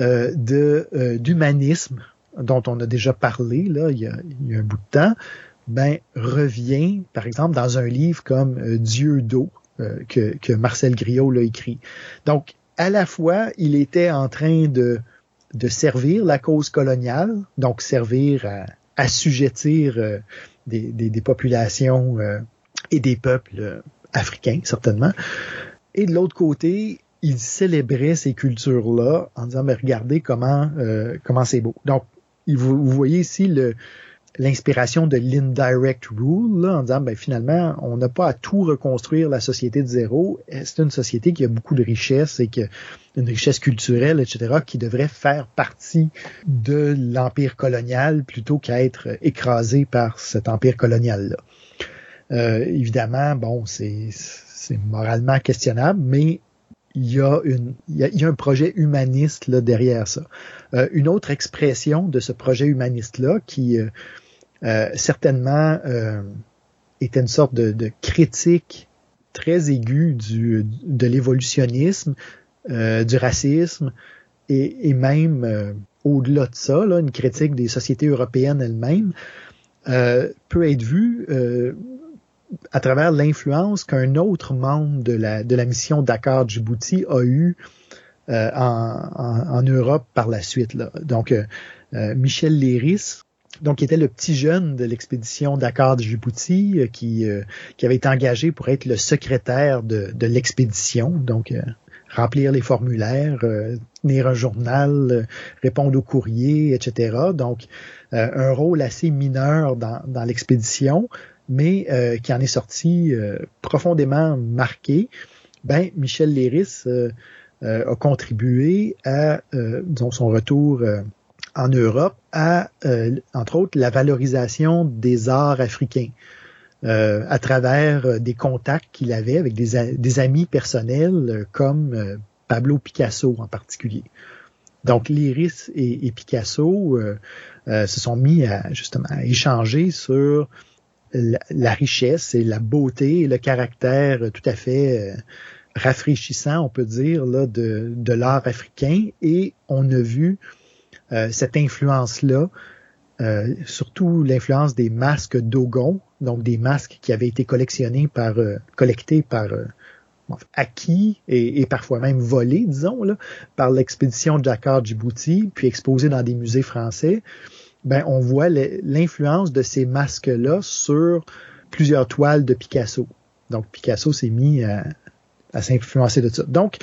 Speaker 2: euh, de d'humanisme dont on a déjà parlé là il y a, il y a un bout de temps, ben revient par exemple dans un livre comme Dieu d'eau que, que Marcel Griot l'a écrit. Donc à la fois il était en train de de servir la cause coloniale, donc servir à assujettir des, des, des, populations et des peuples africain, certainement. Et de l'autre côté, il célébrait ces cultures-là en disant, mais regardez comment euh, comment c'est beau. Donc, vous, vous voyez ici le l'inspiration de l'indirect rule, là, en disant, ben, finalement, on n'a pas à tout reconstruire la société de zéro. C'est une société qui a beaucoup de richesses et qui a une richesse culturelle, etc., qui devrait faire partie de l'empire colonial plutôt qu'à être écrasée par cet empire colonial-là. Euh, évidemment, bon, c'est moralement questionnable, mais il y a, une, il y a, un projet humaniste là, derrière ça. Euh, une autre expression de ce projet humaniste-là qui euh, euh certainement euh, était une sorte de, de, critique très aiguë du, de l'évolutionnisme, du racisme et, et même au-delà de ça, là, une critique des sociétés européennes elles-mêmes, peut être vue à travers l'influence qu'un autre membre de la, de la mission Dakar Djibouti a eu euh, en, en, Europe par la suite. Là. Donc, euh, euh, Michel Léris, donc qui était le petit jeune de l'expédition Dakar Djibouti, qui, qui avait été engagé pour être le secrétaire de, de l'expédition. Donc, remplir les formulaires, tenir un journal, répondre aux courriers, etc. Donc, un rôle assez mineur dans, dans l'expédition, mais qui en est sorti profondément marqué. Ben, Michel Léris a contribué à son retour en Europe à, entre autres, la valorisation des arts africains. Euh, à travers euh, des contacts qu'il avait avec des, amis personnels euh, comme Pablo Picasso en particulier. Donc l'Iris et, Picasso se sont mis à justement à échanger sur la, richesse et la beauté et le caractère tout à fait rafraîchissant, on peut dire, là, de, de l'art africain. Et on a vu cette influence-là euh, surtout l'influence des masques Dogon, donc des masques qui avaient été collectionnés par, euh, collectés par, euh, acquis et, parfois même volés, disons, là, par l'expédition Jacquard Djibouti, puis exposés dans des musées français. Ben, on voit l'influence de ces masques-là sur plusieurs toiles de Picasso. Donc, Picasso s'est mis à, à s'influencer de ça. Donc,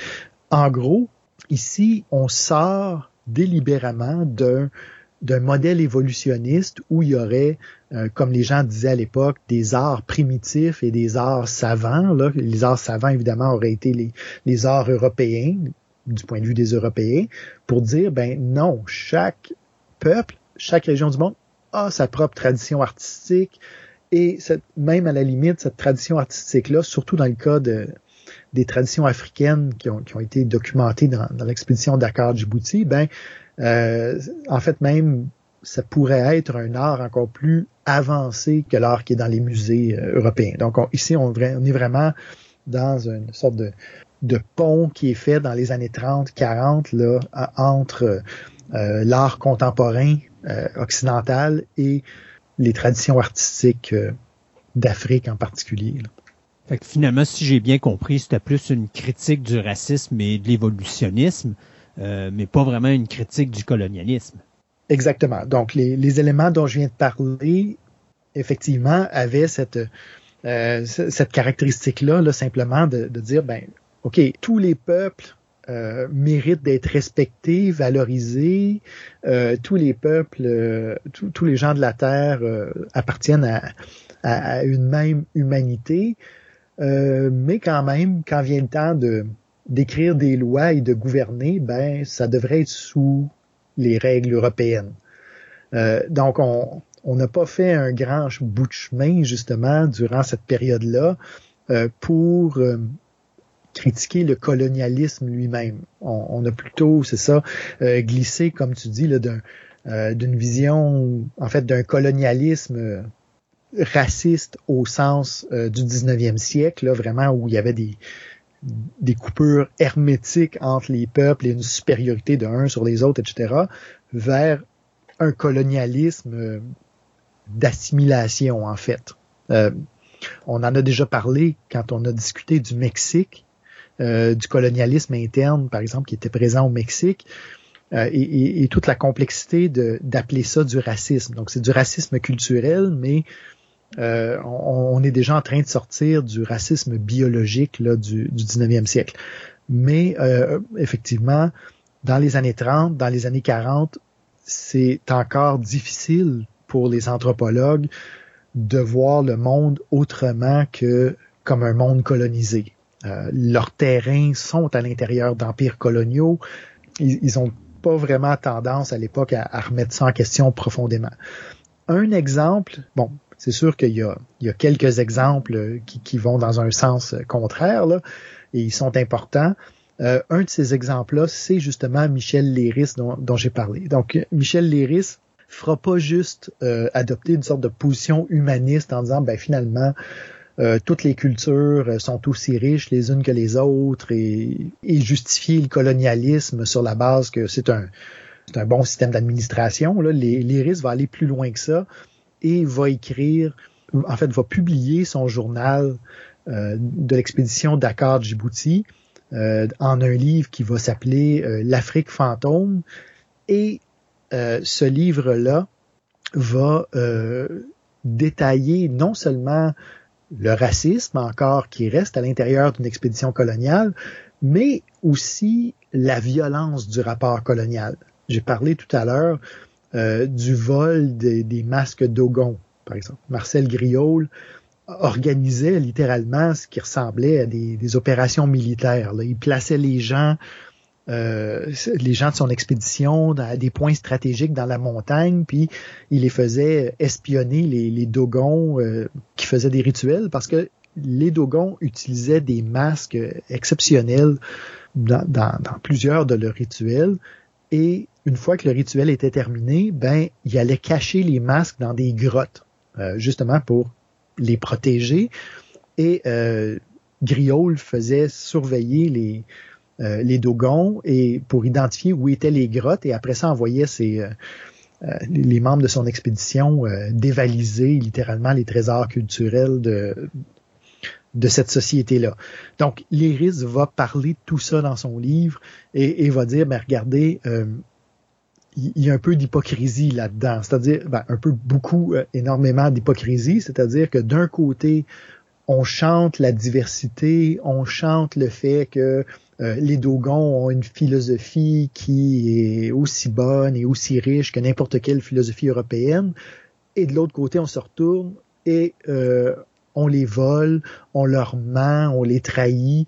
Speaker 2: en gros, ici, on sort délibérément d'un d'un modèle évolutionniste où il y aurait, euh, comme les gens disaient à l'époque, des arts primitifs et des arts savants. Là. Les arts savants, évidemment, auraient été les, les arts européens, du point de vue des Européens, pour dire, ben non, chaque peuple, chaque région du monde a sa propre tradition artistique et cette, même à la limite, cette tradition artistique-là, surtout dans le cas de, des traditions africaines qui ont, qui ont été documentées dans, dans l'expédition Dakar Djibouti, ben euh, en fait, même, ça pourrait être un art encore plus avancé que l'art qui est dans les musées euh, européens. Donc ici, on, est vraiment dans une sorte de, de, pont qui est fait dans les années 30, 40 là, entre euh, l'art contemporain occidental et les traditions artistiques d'Afrique en particulier.
Speaker 1: Fait que finalement, si j'ai bien compris, c'était plus une critique du racisme et de l'évolutionnisme. Euh, mais pas vraiment une critique du colonialisme.
Speaker 2: Exactement. Donc, les, éléments dont je viens de parler, effectivement, avaient cette, euh, cette caractéristique-là, là, simplement de, dire, ben, OK, tous les peuples euh, méritent d'être respectés, valorisés. tous les peuples, tous les gens de la Terre appartiennent à, à, une même humanité. Mais quand même, quand vient le temps de, d'écrire des lois et de gouverner, ben ça devrait être sous les règles européennes. Euh, donc on n'a pas fait un grand bout de chemin justement durant cette période-là euh, pour euh, critiquer le colonialisme lui-même. On, a plutôt, c'est ça, euh, glissé, comme tu dis, d'un, d'une vision, en fait, d'un colonialisme raciste au sens du 19e siècle, là, vraiment où il y avait des, coupures hermétiques entre les peuples et une supériorité de un sur les autres, etc., vers un colonialisme euh, d'assimilation, en fait. Euh, on en a déjà parlé quand on a discuté du Mexique, euh, du colonialisme interne, par exemple, qui était présent au Mexique, et, et, toute la complexité d'appeler ça du racisme. Donc, c'est du racisme culturel, mais euh, on, est déjà en train de sortir du racisme biologique là, du, du 19e siècle. Mais euh, effectivement, dans les années 30, dans les années 40, c'est encore difficile pour les anthropologues de voir le monde autrement que comme un monde colonisé. Euh, leurs terrains sont à l'intérieur d'empires coloniaux. Ils, ils ont pas vraiment tendance à l'époque à, à, remettre ça en question profondément. Un exemple, bon, c'est sûr qu'il y a, quelques exemples qui, vont dans un sens contraire, là, et ils sont importants. Euh, un de ces exemples-là, c'est justement Michel Léris dont, j'ai parlé. Donc, Michel Léris fera pas juste euh, adopter une sorte de position humaniste en disant, ben finalement, euh, toutes les cultures sont aussi riches les unes que les autres et, justifier le colonialisme sur la base que c'est un, un bon système d'administration. Léris va aller plus loin que ça et va écrire, en fait, va publier son journal euh, de l'expédition Dakar Djibouti euh, en un livre qui va s'appeler euh, L'Afrique fantôme. Et ce livre-là va détailler non seulement le racisme encore qui reste à l'intérieur d'une expédition coloniale, mais aussi la violence du rapport colonial. J'ai parlé tout à l'heure euh, du vol des masques Dogon, par exemple. Marcel Griol organisait littéralement ce qui ressemblait à des, opérations militaires. Il plaçait les gens, euh, les gens de son expédition à des points stratégiques dans la montagne, puis il les faisait espionner les, Dogons euh, qui faisaient des rituels parce que les Dogons utilisaient des masques exceptionnels dans, plusieurs de leurs rituels. Et une fois que le rituel était terminé, ben, il allait cacher les masques dans des grottes, euh, justement pour les protéger. Et euh, Griol faisait surveiller les, euh, les Dogons et pour identifier où étaient les grottes et après ça envoyait ses, les membres de son expédition dévaliser littéralement les trésors culturels de, de cette société-là. Donc, l'Iris va parler de tout ça dans son livre et, et va dire, ben regardez, il y a un peu d'hypocrisie là-dedans, c'est-à-dire ben, un peu beaucoup, euh, énormément d'hypocrisie, c'est-à-dire que d'un côté, on chante la diversité, on chante le fait que euh, les Dogons ont une philosophie qui est aussi bonne et aussi riche que n'importe quelle philosophie européenne, et de l'autre côté, on se retourne et euh, on les vole, on leur ment, on les trahit.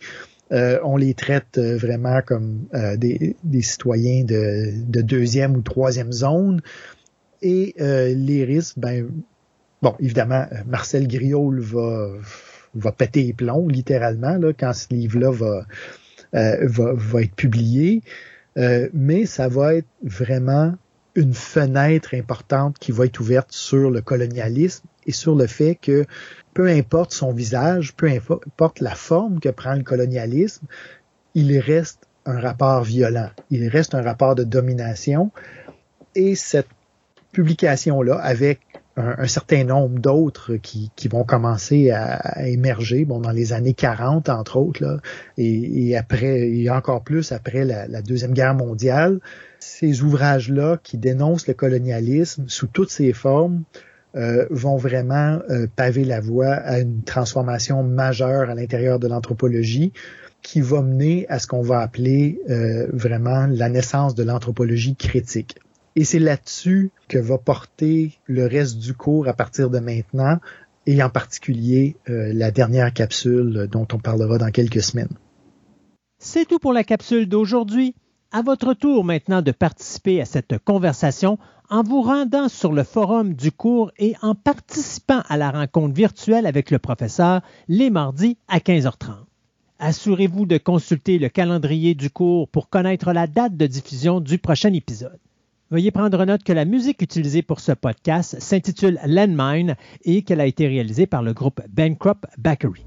Speaker 2: Euh, on les traite euh, vraiment comme euh, des, citoyens de, deuxième ou troisième zone. Et les risques, ben, bon, évidemment, Marcel Griol va, va péter les plombs, littéralement, là, quand ce livre-là va, va, va, être publié. mais ça va être vraiment une fenêtre importante qui va être ouverte sur le colonialisme et sur le fait que peu importe son visage, peu importe la forme que prend le colonialisme, il reste un rapport violent, il reste un rapport de domination. Et cette publication-là, avec un, certain nombre d'autres qui, vont commencer à, émerger, bon, dans les années 40, entre autres, là, et, après, et encore plus après la, Deuxième Guerre mondiale, ces ouvrages-là qui dénoncent le colonialisme sous toutes ses formes, euh, vont vraiment euh, paver la voie à une transformation majeure à l'intérieur de l'anthropologie qui va mener à ce qu'on va appeler euh, vraiment la naissance de l'anthropologie critique. Et c'est là-dessus que va porter le reste du cours à partir de maintenant, et en particulier la dernière capsule dont on parlera dans quelques semaines.
Speaker 1: C'est tout pour la capsule d'aujourd'hui. À votre tour maintenant de participer à cette conversation en vous rendant sur le forum du cours et en participant à la rencontre virtuelle avec le professeur les mardis à 15h30. Assurez-vous de consulter le calendrier du cours pour connaître la date de diffusion du prochain épisode. Veuillez prendre note que la musique utilisée pour ce podcast s'intitule Landmine et qu'elle a été réalisée par le groupe Bankrupt Bakery.